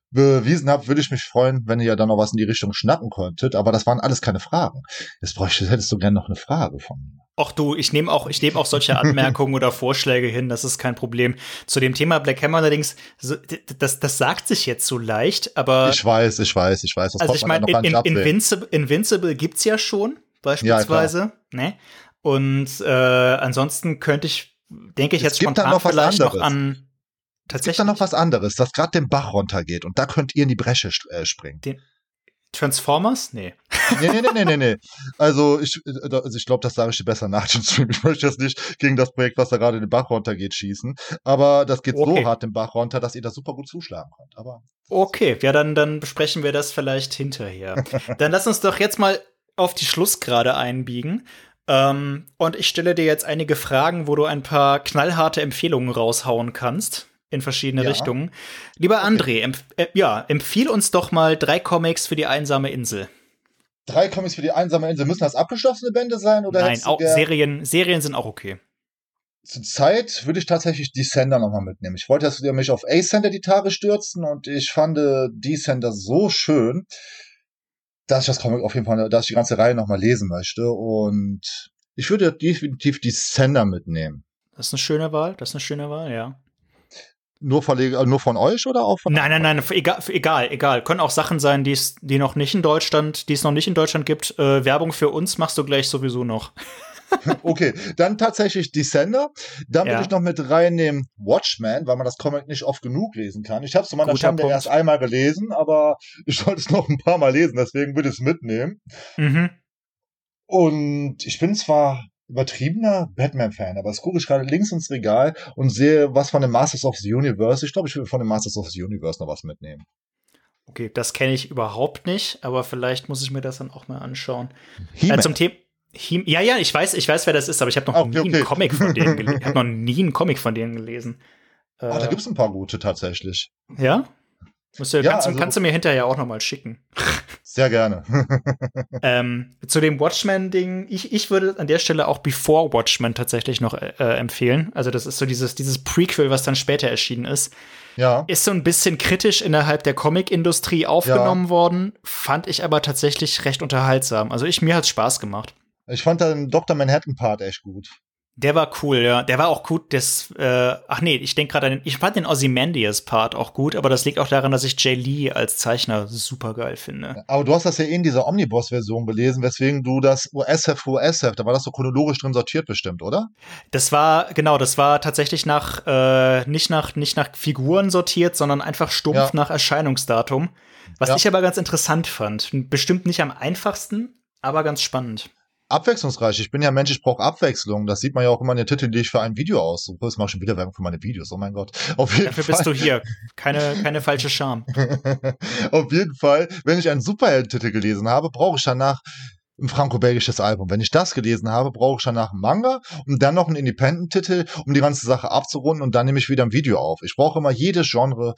bewiesen habt, würde ich mich freuen, wenn ihr dann noch was in die Richtung schnappen könntet. Aber das waren alles keine Fragen. Jetzt bräuchte, hättest du gerne noch eine Frage von mir. Ach du, ich nehme auch, ich nehme auch solche Anmerkungen oder Vorschläge hin, das ist kein Problem. Zu dem Thema Black Hammer allerdings, das, das sagt sich jetzt so leicht, aber. Ich weiß, ich weiß, ich weiß. Das also ich meine, in, in, Invincible, Invincible gibt's ja schon, beispielsweise. Ja, ne? Und äh, ansonsten könnte ich, denke ich es jetzt spontan noch vielleicht noch an. Es gibt da noch was anderes, das gerade den Bach runtergeht und da könnt ihr in die Bresche äh, springen. Den Transformers? Nee. Nee, nee, nee, nee, nee, nee. Also ich, äh, also ich glaube, das sage ich dir besser nach dem Stream. Ich möchte jetzt nicht gegen das Projekt, was da gerade den Bach runtergeht, schießen. Aber das geht okay. so hart den Bach runter, dass ihr da super gut zuschlagen könnt. Aber okay, ja, dann, dann besprechen wir das vielleicht hinterher. [LAUGHS] dann lass uns doch jetzt mal auf die Schlussgrade einbiegen. Ähm, und ich stelle dir jetzt einige Fragen, wo du ein paar knallharte Empfehlungen raushauen kannst. in verschiedene ja. Richtungen. Lieber André, empf äh, ja, empfiehl uns doch mal drei Comics für die einsame Insel. Drei Comics für die einsame Insel. Müssen das abgeschlossene Bände sein? Oder Nein, auch Serien, Serien sind auch okay. Zurzeit würde ich tatsächlich Descender nochmal mitnehmen. Ich wollte dass wir mich auf Ascender die Tage stürzen und ich fand Descender so schön, dass ich das Comic auf jeden Fall, dass ich die ganze Reihe nochmal lesen möchte. Und ich würde definitiv Descender mitnehmen. Das ist eine schöne Wahl, das ist eine schöne Wahl, ja. Nur, Verleger, nur von euch oder auch von Nein, nein, nein, egal, egal, egal. Können auch Sachen sein, die es, die noch nicht in Deutschland, die es noch nicht in Deutschland gibt. Äh, Werbung für uns machst du gleich sowieso noch. [LAUGHS] okay, dann tatsächlich Descender. Dann ja. würde ich noch mit reinnehmen Watchmen, weil man das Comic nicht oft genug lesen kann. Ich habe es zu meiner Schande erst einmal gelesen, aber [LAUGHS] ich sollte es noch ein paar Mal lesen, deswegen würde ich es mitnehmen. Mhm. Und ich bin zwar übertriebener Batman-Fan, aber es gucke ich gerade links ins Regal und sehe was von den Masters of the Universe. Ich glaube, ich will von den Masters of the Universe noch was mitnehmen. Okay, das kenne ich überhaupt nicht, aber vielleicht muss ich mir das dann auch mal anschauen. Äh, zum Thema. Ja, ja, ich weiß, ich weiß, wer das ist, aber ich habe noch okay, nie okay. einen Comic von denen gelesen. Ich habe noch [LAUGHS] nie einen Comic von denen gelesen. Ah, äh, da gibt es ein paar gute tatsächlich. Ja? Musst du, ja, kannst, also, kannst, du mir hinterher auch noch mal schicken. [LAUGHS] Sehr gerne. [LAUGHS] ähm, zu dem Watchmen-Ding, ich, ich würde an der Stelle auch Before Watchmen tatsächlich noch äh, empfehlen. Also, das ist so dieses, dieses Prequel, was dann später erschienen ist. Ja. Ist so ein bisschen kritisch innerhalb der Comic-Industrie aufgenommen ja. worden, fand ich aber tatsächlich recht unterhaltsam. Also, ich, mir hat's Spaß gemacht. Ich fand den Dr. Manhattan-Part echt gut. Der war cool, ja. Der war auch gut. Das, äh, ach nee, ich denke gerade an den, ich fand den Ozymandias-Part auch gut, aber das liegt auch daran, dass ich Jay Lee als Zeichner super geil finde. Aber du hast das ja eh in dieser Omnibus-Version gelesen, weswegen du das USF USF, da war das so chronologisch drin sortiert bestimmt, oder? Das war, genau, das war tatsächlich nach, äh, nicht nach, nicht nach Figuren sortiert, sondern einfach stumpf ja. nach Erscheinungsdatum. Was ja. ich aber ganz interessant fand. Bestimmt nicht am einfachsten, aber ganz spannend abwechslungsreich. Ich bin ja Mensch, ich brauche Abwechslung. Das sieht man ja auch immer in den Titeln, die ich für ein Video aussuche. Das mache ich schon wieder Werbung für meine Videos. Oh mein Gott. Auf jeden Dafür Fall. bist du hier. Keine, keine falsche Scham. [LAUGHS] Auf jeden Fall, wenn ich einen Superhelden-Titel gelesen habe, brauche ich danach ein franco-belgisches Album. Wenn ich das gelesen habe, brauche ich danach einen Manga und dann noch einen Independent-Titel, um die ganze Sache abzurunden und dann nehme ich wieder ein Video auf. Ich brauche immer jedes Genre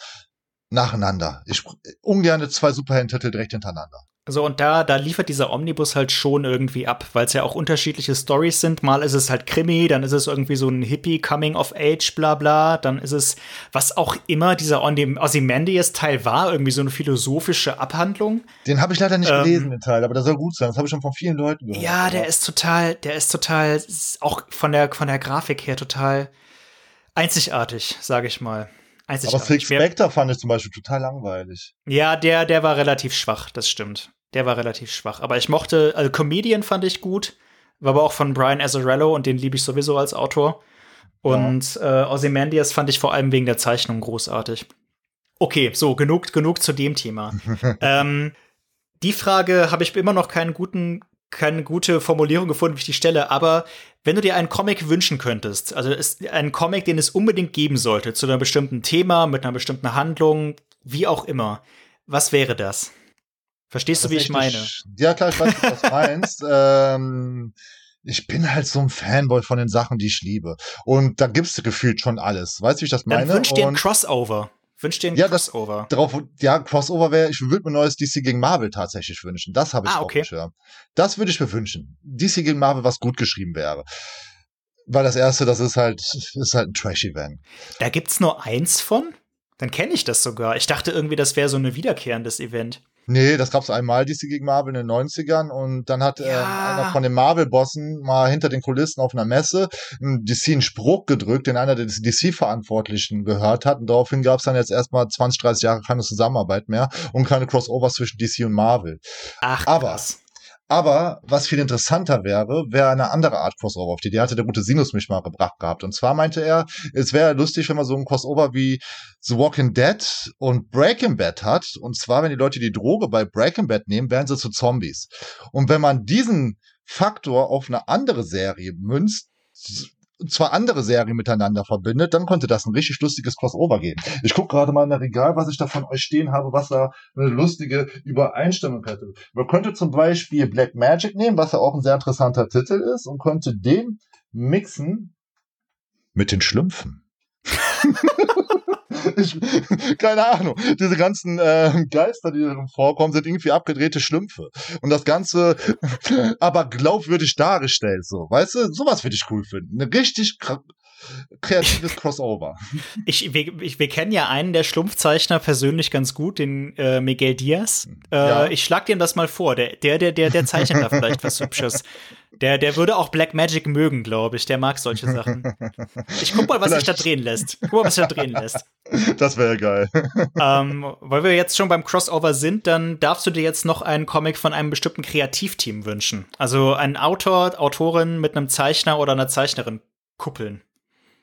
nacheinander. Ich ungerne zwei Superhelden-Titel direkt hintereinander. So, und da, da liefert dieser Omnibus halt schon irgendwie ab, weil es ja auch unterschiedliche Stories sind. Mal ist es halt Krimi, dann ist es irgendwie so ein Hippie Coming of Age, bla bla. Dann ist es, was auch immer dieser Ozymandias-Teil war, irgendwie so eine philosophische Abhandlung. Den habe ich leider nicht ähm, gelesen, den Teil, aber der soll gut sein. Das habe ich schon von vielen Leuten gehört. Ja, der ist total, der ist total, auch von der, von der Grafik her total einzigartig, sage ich mal. Aber Silk Spectre fand ich zum Beispiel total langweilig. Ja, der, der war relativ schwach, das stimmt. Der war relativ schwach. Aber ich mochte, also Comedian fand ich gut, war aber auch von Brian Azzarello und den liebe ich sowieso als Autor. Und ja. äh, Ozymandias fand ich vor allem wegen der Zeichnung großartig. Okay, so, genug, genug zu dem Thema. [LAUGHS] ähm, die Frage habe ich immer noch keinen guten, keine gute Formulierung gefunden, wie ich die stelle, aber wenn du dir einen Comic wünschen könntest, also ist ein Comic, den es unbedingt geben sollte, zu einem bestimmten Thema, mit einer bestimmten Handlung, wie auch immer, was wäre das? Verstehst du, wie ich meine? Ja, klar, ich weiß, was du meinst. [LAUGHS] ähm, ich bin halt so ein Fanboy von den Sachen, die ich liebe. Und da gibt's gefühlt schon alles. Weißt du, wie ich das meine? Dann wünsch dir ein Crossover. Wünsch dir ein ja, Crossover. Das, darauf, ja, Crossover wäre, ich würde mir neues DC gegen Marvel tatsächlich wünschen. Das habe ich ah, okay. auch Das würde ich mir wünschen. DC gegen Marvel, was gut geschrieben wäre. Weil das erste, das ist halt, ist halt ein Trash-Event. Da gibt's nur eins von? Dann kenne ich das sogar. Ich dachte irgendwie, das wäre so ein wiederkehrendes Event. Nee, das gab's einmal DC gegen Marvel in den 90ern und dann hat äh, ja. äh, einer von den Marvel-Bossen mal hinter den Kulissen auf einer Messe DC einen Spruch gedrückt, den einer der DC-Verantwortlichen gehört hat und daraufhin gab's dann jetzt erstmal 20, 30 Jahre keine Zusammenarbeit mehr und keine Crossovers zwischen DC und Marvel. Ach, krass. Aber was viel interessanter wäre, wäre eine andere Art Crossover, auf die die hatte der gute Sinus mich mal gebracht gehabt. Und zwar meinte er, es wäre lustig, wenn man so ein Crossover wie The Walking Dead und Breaking Bad hat. Und zwar, wenn die Leute die Droge bei Breaking Bad nehmen, werden sie zu Zombies. Und wenn man diesen Faktor auf eine andere Serie münzt, zwei andere Serien miteinander verbindet, dann könnte das ein richtig lustiges Crossover geben. Ich gucke gerade mal in der Regal, was ich da von euch stehen habe, was da eine lustige Übereinstimmung hätte. Man könnte zum Beispiel Black Magic nehmen, was ja auch ein sehr interessanter Titel ist, und könnte den mixen mit den Schlümpfen. [LAUGHS] [LAUGHS] Ich, keine Ahnung. Diese ganzen äh, Geister, die darin vorkommen, sind irgendwie abgedrehte Schlümpfe. Und das Ganze [LAUGHS] aber glaubwürdig dargestellt, so. Weißt du, sowas würde ich cool finden. Eine richtig kreatives Crossover. Ich, wir, ich, wir kennen ja einen der Schlumpfzeichner persönlich ganz gut, den äh, Miguel Diaz. Äh, ja. Ich schlag dir das mal vor. Der, der, der, der, der zeichnet da vielleicht was Hübsches. Der, der würde auch Black Magic mögen, glaube ich. Der mag solche Sachen. Ich guck mal, was sich da drehen lässt. Guck mal, was sich da drehen lässt. Das wäre geil. Ähm, weil wir jetzt schon beim Crossover sind, dann darfst du dir jetzt noch einen Comic von einem bestimmten Kreativteam wünschen. Also einen Autor, Autorin mit einem Zeichner oder einer Zeichnerin kuppeln.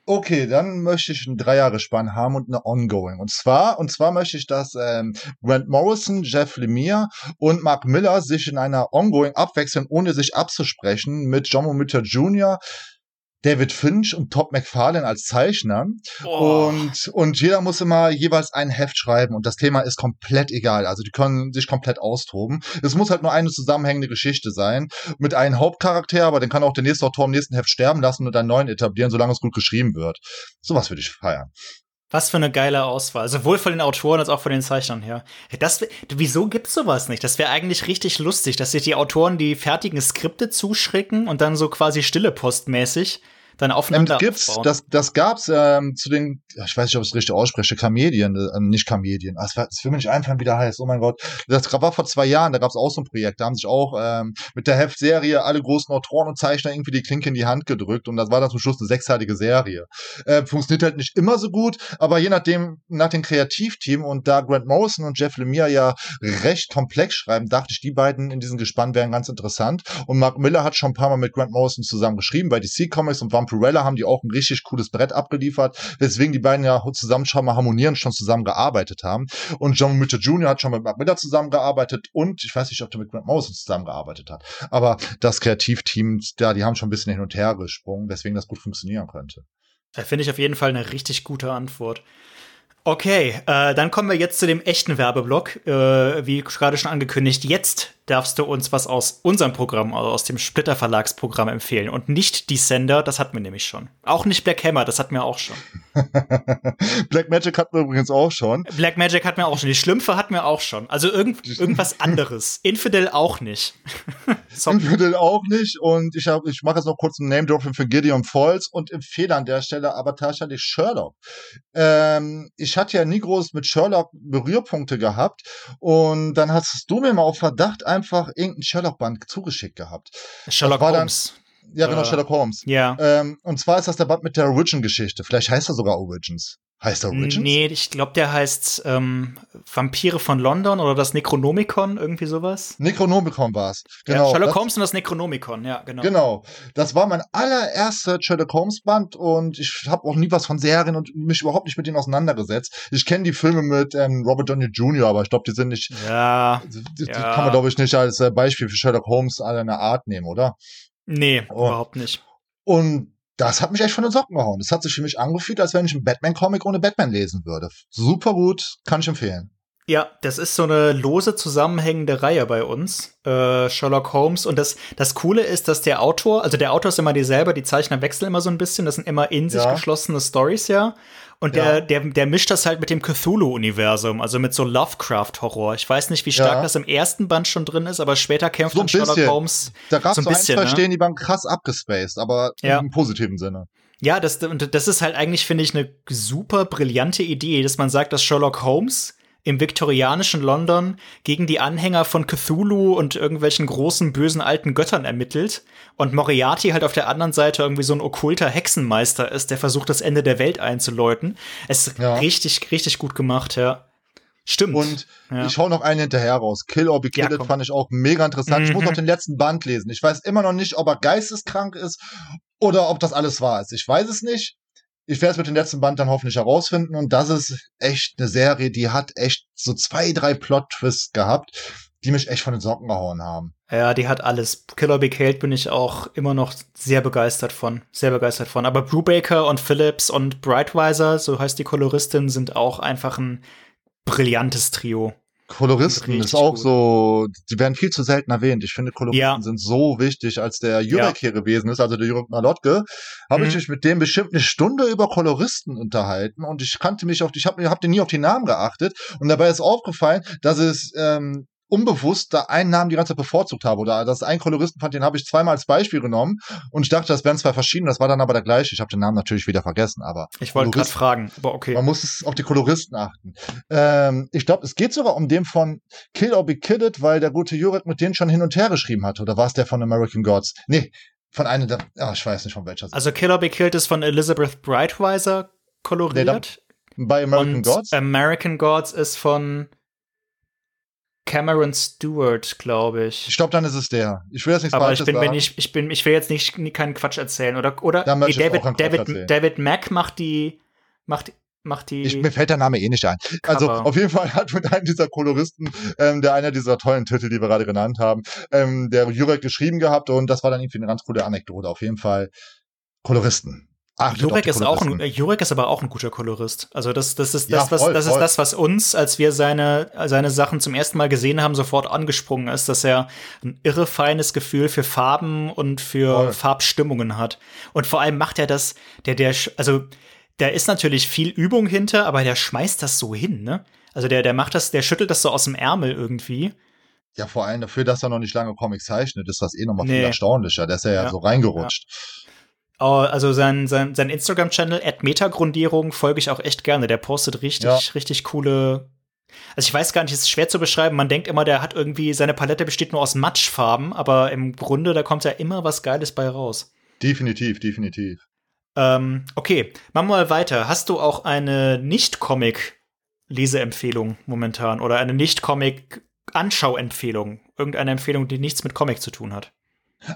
Okay, dann möchte ich einen Dreijahrespann haben und eine Ongoing. Und zwar, und zwar möchte ich, dass ähm, Grant Morrison, Jeff Lemire und Mark Miller sich in einer Ongoing abwechseln, ohne sich abzusprechen, mit John Romita Jr., David Finch und Todd McFarlane als Zeichner. Oh. Und, und jeder muss immer jeweils ein Heft schreiben und das Thema ist komplett egal. Also die können sich komplett austoben. Es muss halt nur eine zusammenhängende Geschichte sein mit einem Hauptcharakter, aber den kann auch der nächste Autor im nächsten Heft sterben lassen und einen neuen etablieren, solange es gut geschrieben wird. Sowas würde ich feiern. Was für eine geile Auswahl. Sowohl von den Autoren als auch von den Zeichnern her. Das, wieso gibt's sowas nicht? Das wäre eigentlich richtig lustig, dass sich die Autoren die fertigen Skripte zuschrecken und dann so quasi stille postmäßig dann aufeinander ähm, gibt's, aufbauen. Das, das gab's ähm, zu den, ich weiß nicht, ob ich es richtig ausspreche, Kamedien, äh, nicht Kamedien. Ah, es will mir nicht einfallen, wie der heißt. Oh mein Gott. Das war vor zwei Jahren, da gab's auch so ein Projekt. Da haben sich auch ähm, mit der Heftserie alle großen Autoren und Zeichner irgendwie die Klinke in die Hand gedrückt und das war dann zum Schluss eine sechsteilige Serie. Äh, funktioniert halt nicht immer so gut, aber je nachdem, nach dem Kreativteam und da Grant Morrison und Jeff Lemire ja recht komplex schreiben, dachte ich, die beiden in diesem Gespann wären ganz interessant. Und Mark Miller hat schon ein paar Mal mit Grant Morrison zusammen geschrieben bei DC Comics und war Vampirella haben die auch ein richtig cooles Brett abgeliefert, weswegen die beiden ja zusammen schon mal harmonieren, schon zusammen gearbeitet haben. Und John Mitchell Jr. hat schon mit Mark Miller zusammengearbeitet und ich weiß nicht, ob der mit Grant Morrison zusammengearbeitet hat. Aber das Kreativteam, ja, die haben schon ein bisschen hin und her gesprungen, weswegen das gut funktionieren könnte. Da finde ich auf jeden Fall eine richtig gute Antwort. Okay, äh, dann kommen wir jetzt zu dem echten Werbeblock. Äh, wie gerade schon angekündigt, jetzt darfst du uns was aus unserem Programm, also aus dem Splitter Verlagsprogramm empfehlen und nicht Descender, das hatten wir nämlich schon. Auch nicht Black Hammer, das hatten wir auch schon. [LAUGHS] Black Magic hatten wir übrigens auch schon. Black Magic hatten wir auch schon. Die Schlümpfe hatten wir auch schon. Also irgend, irgendwas anderes. Infidel auch nicht. [LAUGHS] Infidel auch nicht. Und ich, hab, ich mache jetzt noch kurz ein Name-Dropping für Gideon Falls und empfehle an der Stelle aber tatsächlich Sherlock. Ähm, ich hatte ja nie groß mit Sherlock Berührpunkte gehabt und dann hast du mir mal auf Verdacht einfach irgendein Sherlock-Band zugeschickt gehabt. Sherlock Holmes. Dann, ja, genau, uh, Sherlock Holmes. Ja. Ähm, und zwar ist das der Band mit der Origin-Geschichte. Vielleicht heißt er sogar Origins. Heißt er Origins? Nee, ich glaube, der heißt ähm, Vampire von London oder das Necronomicon, irgendwie sowas. Necronomicon war es. Genau. Ja, Sherlock Holmes und das Necronomicon, ja, genau. Genau. Das war mein allererster Sherlock Holmes Band und ich habe auch nie was von Serien und mich überhaupt nicht mit denen auseinandergesetzt. Ich kenne die Filme mit ähm, Robert Downey Jr., aber ich glaube, die sind nicht. Ja. Die, die ja. kann man, glaube ich, nicht als äh, Beispiel für Sherlock Holmes einer Art nehmen, oder? Nee, oh. überhaupt nicht. Und das hat mich echt von den Socken gehauen. Das hat sich für mich angefühlt, als wenn ich einen Batman-Comic ohne Batman lesen würde. Super gut, kann ich empfehlen. Ja, das ist so eine lose zusammenhängende Reihe bei uns, äh, Sherlock Holmes. Und das, das Coole ist, dass der Autor, also der Autor ist immer dieselbe, die Zeichner wechseln immer so ein bisschen, das sind immer in sich ja. geschlossene Stories, ja. Und ja. der, der, der mischt das halt mit dem Cthulhu-Universum, also mit so Lovecraft-Horror. Ich weiß nicht, wie stark ja. das im ersten Band schon drin ist, aber später kämpft so dann Sherlock Holmes. Da gab es so ein, bisschen, ein, zwei ne? Stehen, die waren krass abgespaced, aber ja. im positiven Sinne. Ja, das, das ist halt eigentlich, finde ich, eine super brillante Idee, dass man sagt, dass Sherlock Holmes im viktorianischen London gegen die Anhänger von Cthulhu und irgendwelchen großen bösen alten Göttern ermittelt und Moriarty halt auf der anderen Seite irgendwie so ein okkulter Hexenmeister ist, der versucht das Ende der Welt einzuläuten. Es ist ja. richtig richtig gut gemacht, ja. Stimmt. Und ja. ich hau noch einen hinterher raus. Kill or Be Killed ja, fand ich auch mega interessant. Mhm. Ich muss noch den letzten Band lesen. Ich weiß immer noch nicht, ob er geisteskrank ist oder ob das alles wahr ist. Ich weiß es nicht ich werde es mit dem letzten Band dann hoffentlich herausfinden und das ist echt eine Serie, die hat echt so zwei, drei Plot-Twists gehabt, die mich echt von den Socken gehauen haben. Ja, die hat alles. Killer Be Killed bin ich auch immer noch sehr begeistert von. Sehr begeistert von. Aber Brubaker und Phillips und Brightweiser, so heißt die Koloristin, sind auch einfach ein brillantes Trio. Koloristen ist auch gut. so, die werden viel zu selten erwähnt. Ich finde, Koloristen ja. sind so wichtig, als der Jurek ja. hier gewesen ist, also der Jurek Malotke, habe mhm. ich mich mit dem bestimmt eine Stunde über Koloristen unterhalten und ich kannte mich auf, ich habe hab nie auf die Namen geachtet und dabei ist aufgefallen, dass es ähm, unbewusst da einen Namen die ganze Zeit bevorzugt habe. Oder das ein Koloristen fand, den habe ich zweimal als Beispiel genommen und ich dachte, das wären zwei verschiedene, das war dann aber der gleiche. Ich habe den Namen natürlich wieder vergessen, aber. Ich wollte gerade fragen, aber okay. Man muss es auf die Koloristen achten. Ähm, ich glaube, es geht sogar um den von Kill or Be Kidded, weil der gute Jurek mit denen schon hin und her geschrieben hat. Oder war es der von American Gods? Nee, von einem der, oh, ich weiß nicht von welcher. Also Kill or Be Killed ist von Elizabeth Brightweiser koloriert. Nee, bei American und Gods? American Gods ist von Cameron Stewart, glaube ich. Ich glaube, dann ist es der. Ich will jetzt nichts Aber ich bin mir nicht, ich bin, ich will jetzt nicht keinen Quatsch erzählen oder oder nee, David, David, David Mack macht die, macht macht die. Ich, mir fällt der Name eh nicht ein. Cover. Also auf jeden Fall hat mit einem dieser Koloristen, ähm, der einer dieser tollen Titel, die wir gerade genannt haben, ähm, der Jurek geschrieben gehabt und das war dann irgendwie eine ganz coole Anekdote. Auf jeden Fall Koloristen. Ach, Jurek ist auch ein, Jurek ist aber auch ein guter Kolorist. Also das, das ist das, ja, was, das ist das, was uns, als wir seine, seine Sachen zum ersten Mal gesehen haben, sofort angesprungen ist, dass er ein irre feines Gefühl für Farben und für voll. Farbstimmungen hat. Und vor allem macht er das, der, der, also, da ist natürlich viel Übung hinter, aber der schmeißt das so hin, ne? Also der, der macht das, der schüttelt das so aus dem Ärmel irgendwie. Ja, vor allem dafür, dass er noch nicht lange Comics zeichnet, ist das eh nochmal nee. viel erstaunlicher. Der ist ja, ja, so reingerutscht. Ja. Oh, also sein, sein, sein Instagram-Channel, Metagrundierung, folge ich auch echt gerne. Der postet richtig, ja. richtig coole. Also ich weiß gar nicht, es ist schwer zu beschreiben. Man denkt immer, der hat irgendwie, seine Palette besteht nur aus Matschfarben, aber im Grunde, da kommt ja immer was Geiles bei raus. Definitiv, definitiv. Ähm, okay, machen wir mal weiter. Hast du auch eine Nicht-Comic-Leseempfehlung momentan oder eine Nicht-Comic-Anschauempfehlung? Irgendeine Empfehlung, die nichts mit Comic zu tun hat?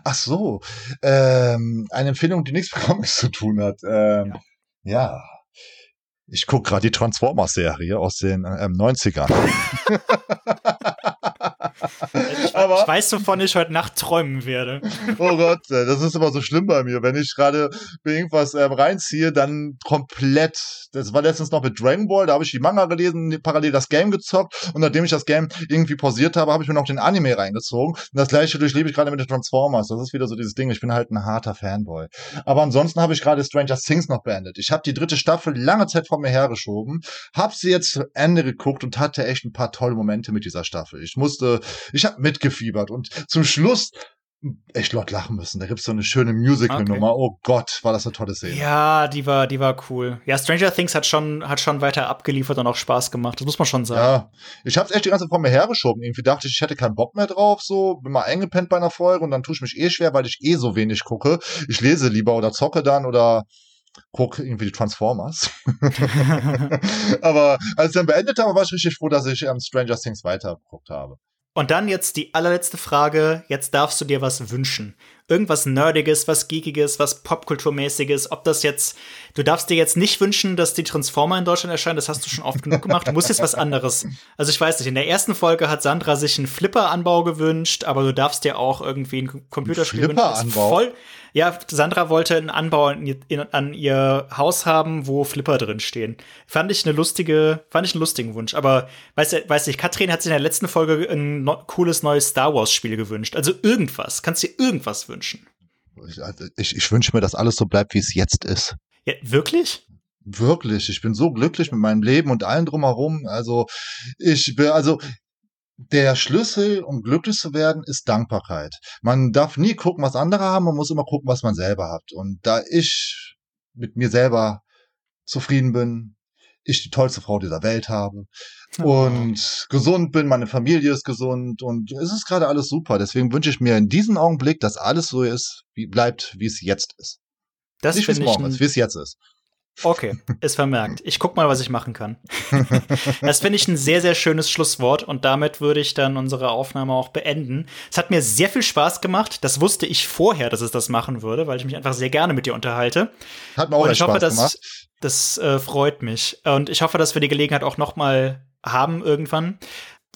Ach so, ähm, eine Empfehlung, die nichts mit Comics zu tun hat. Ähm, ja. ja. Ich gucke gerade die Transformers-Serie aus den ähm, 90ern. [LAUGHS] Ich, aber, ich weiß, wovon ich heute Nacht träumen werde. Oh Gott, das ist immer so schlimm bei mir. Wenn ich gerade irgendwas ähm, reinziehe, dann komplett. Das war letztens noch mit Dragon Ball, da habe ich die Manga gelesen, parallel das Game gezockt und nachdem ich das Game irgendwie pausiert habe, habe ich mir noch den Anime reingezogen. Und das gleiche durchlebe ich gerade mit den Transformers. Das ist wieder so dieses Ding. Ich bin halt ein harter Fanboy. Aber ansonsten habe ich gerade Stranger Things noch beendet. Ich habe die dritte Staffel lange Zeit vor mir hergeschoben, habe sie jetzt zu Ende geguckt und hatte echt ein paar tolle Momente mit dieser Staffel. Ich musste ich habe mitgefiebert und zum Schluss echt laut lachen müssen. Da gibt's so eine schöne Musical-Nummer. Okay. Oh Gott, war das eine tolle Szene. Ja, die war, die war cool. Ja, Stranger Things hat schon, hat schon weiter abgeliefert und auch Spaß gemacht. Das muss man schon sagen. Ja, ich hab's echt die ganze Zeit vor mir hergeschoben. Irgendwie dachte ich, ich hätte keinen Bock mehr drauf. So, bin mal eingepennt bei einer Folge und dann tue ich mich eh schwer, weil ich eh so wenig gucke. Ich lese lieber oder zocke dann oder guck irgendwie die Transformers. [LAUGHS] [LAUGHS] Aber als ich dann beendet habe, war ich richtig froh, dass ich ähm, Stranger Things weitergeguckt habe. Und dann jetzt die allerletzte Frage. Jetzt darfst du dir was wünschen. Irgendwas Nerdiges, was Geekiges, was Popkulturmäßiges. Ob das jetzt, du darfst dir jetzt nicht wünschen, dass die Transformer in Deutschland erscheinen. Das hast du schon oft genug gemacht. Du musst jetzt was anderes. Also ich weiß nicht, in der ersten Folge hat Sandra sich einen Flipper-Anbau gewünscht, aber du darfst dir auch irgendwie ein Computerspiel wünschen. Flipper-Anbau? Voll, ja, Sandra wollte einen Anbau in, in, an ihr Haus haben, wo Flipper drin stehen. Fand ich eine lustige, fand ich einen lustigen Wunsch. Aber weißt du, weiß nicht, Katrin hat sich in der letzten Folge ein no cooles neues Star Wars Spiel gewünscht. Also irgendwas. Kannst dir irgendwas wünschen. Ich, also ich, ich wünsche mir, dass alles so bleibt, wie es jetzt ist. Ja, wirklich? Wirklich, ich bin so glücklich mit meinem Leben und allen drumherum. Also ich bin, also der Schlüssel, um glücklich zu werden, ist Dankbarkeit. Man darf nie gucken, was andere haben, man muss immer gucken, was man selber hat. Und da ich mit mir selber zufrieden bin, ich die tollste Frau dieser Welt habe oh. und gesund bin, meine Familie ist gesund und es ist gerade alles super. Deswegen wünsche ich mir in diesem Augenblick, dass alles so ist, wie bleibt, wie es jetzt ist. Das Nicht wie es morgen ist, wie es jetzt ist. Okay, ist vermerkt. Ich guck mal, was ich machen kann. [LAUGHS] das finde ich ein sehr, sehr schönes Schlusswort und damit würde ich dann unsere Aufnahme auch beenden. Es hat mir sehr viel Spaß gemacht. Das wusste ich vorher, dass es das machen würde, weil ich mich einfach sehr gerne mit dir unterhalte. Hat mir auch und ich hoffe, Spaß gemacht. Das äh, freut mich. Und ich hoffe, dass wir die Gelegenheit auch noch mal haben irgendwann.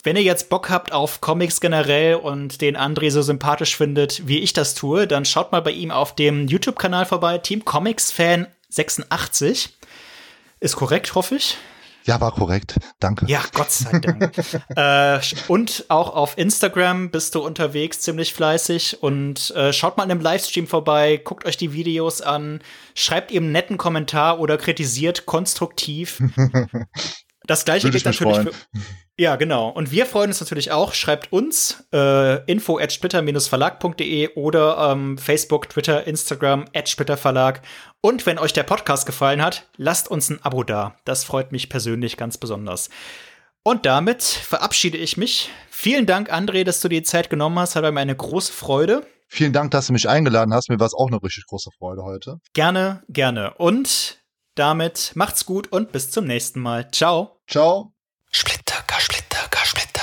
Wenn ihr jetzt Bock habt auf Comics generell und den André so sympathisch findet, wie ich das tue, dann schaut mal bei ihm auf dem YouTube-Kanal vorbei, Team Comics Fan 86. Ist korrekt, hoffe ich. Ja, war korrekt. Danke. Ja, Gott sei Dank. [LAUGHS] äh, und auch auf Instagram bist du unterwegs, ziemlich fleißig. Und äh, schaut mal in einem Livestream vorbei, guckt euch die Videos an, schreibt eben einen netten Kommentar oder kritisiert konstruktiv. [LAUGHS] Das gleiche gilt natürlich für. Ja, genau. Und wir freuen uns natürlich auch. Schreibt uns äh, info at splitter-verlag.de oder ähm, Facebook, Twitter, Instagram at splitterverlag. Und wenn euch der Podcast gefallen hat, lasst uns ein Abo da. Das freut mich persönlich ganz besonders. Und damit verabschiede ich mich. Vielen Dank, André, dass du dir die Zeit genommen hast. Hat mir eine große Freude. Vielen Dank, dass du mich eingeladen hast. Mir war es auch eine richtig große Freude heute. Gerne, gerne. Und damit macht's gut und bis zum nächsten Mal. Ciao. Ciao. Splitterka, Splitterka, Splitter.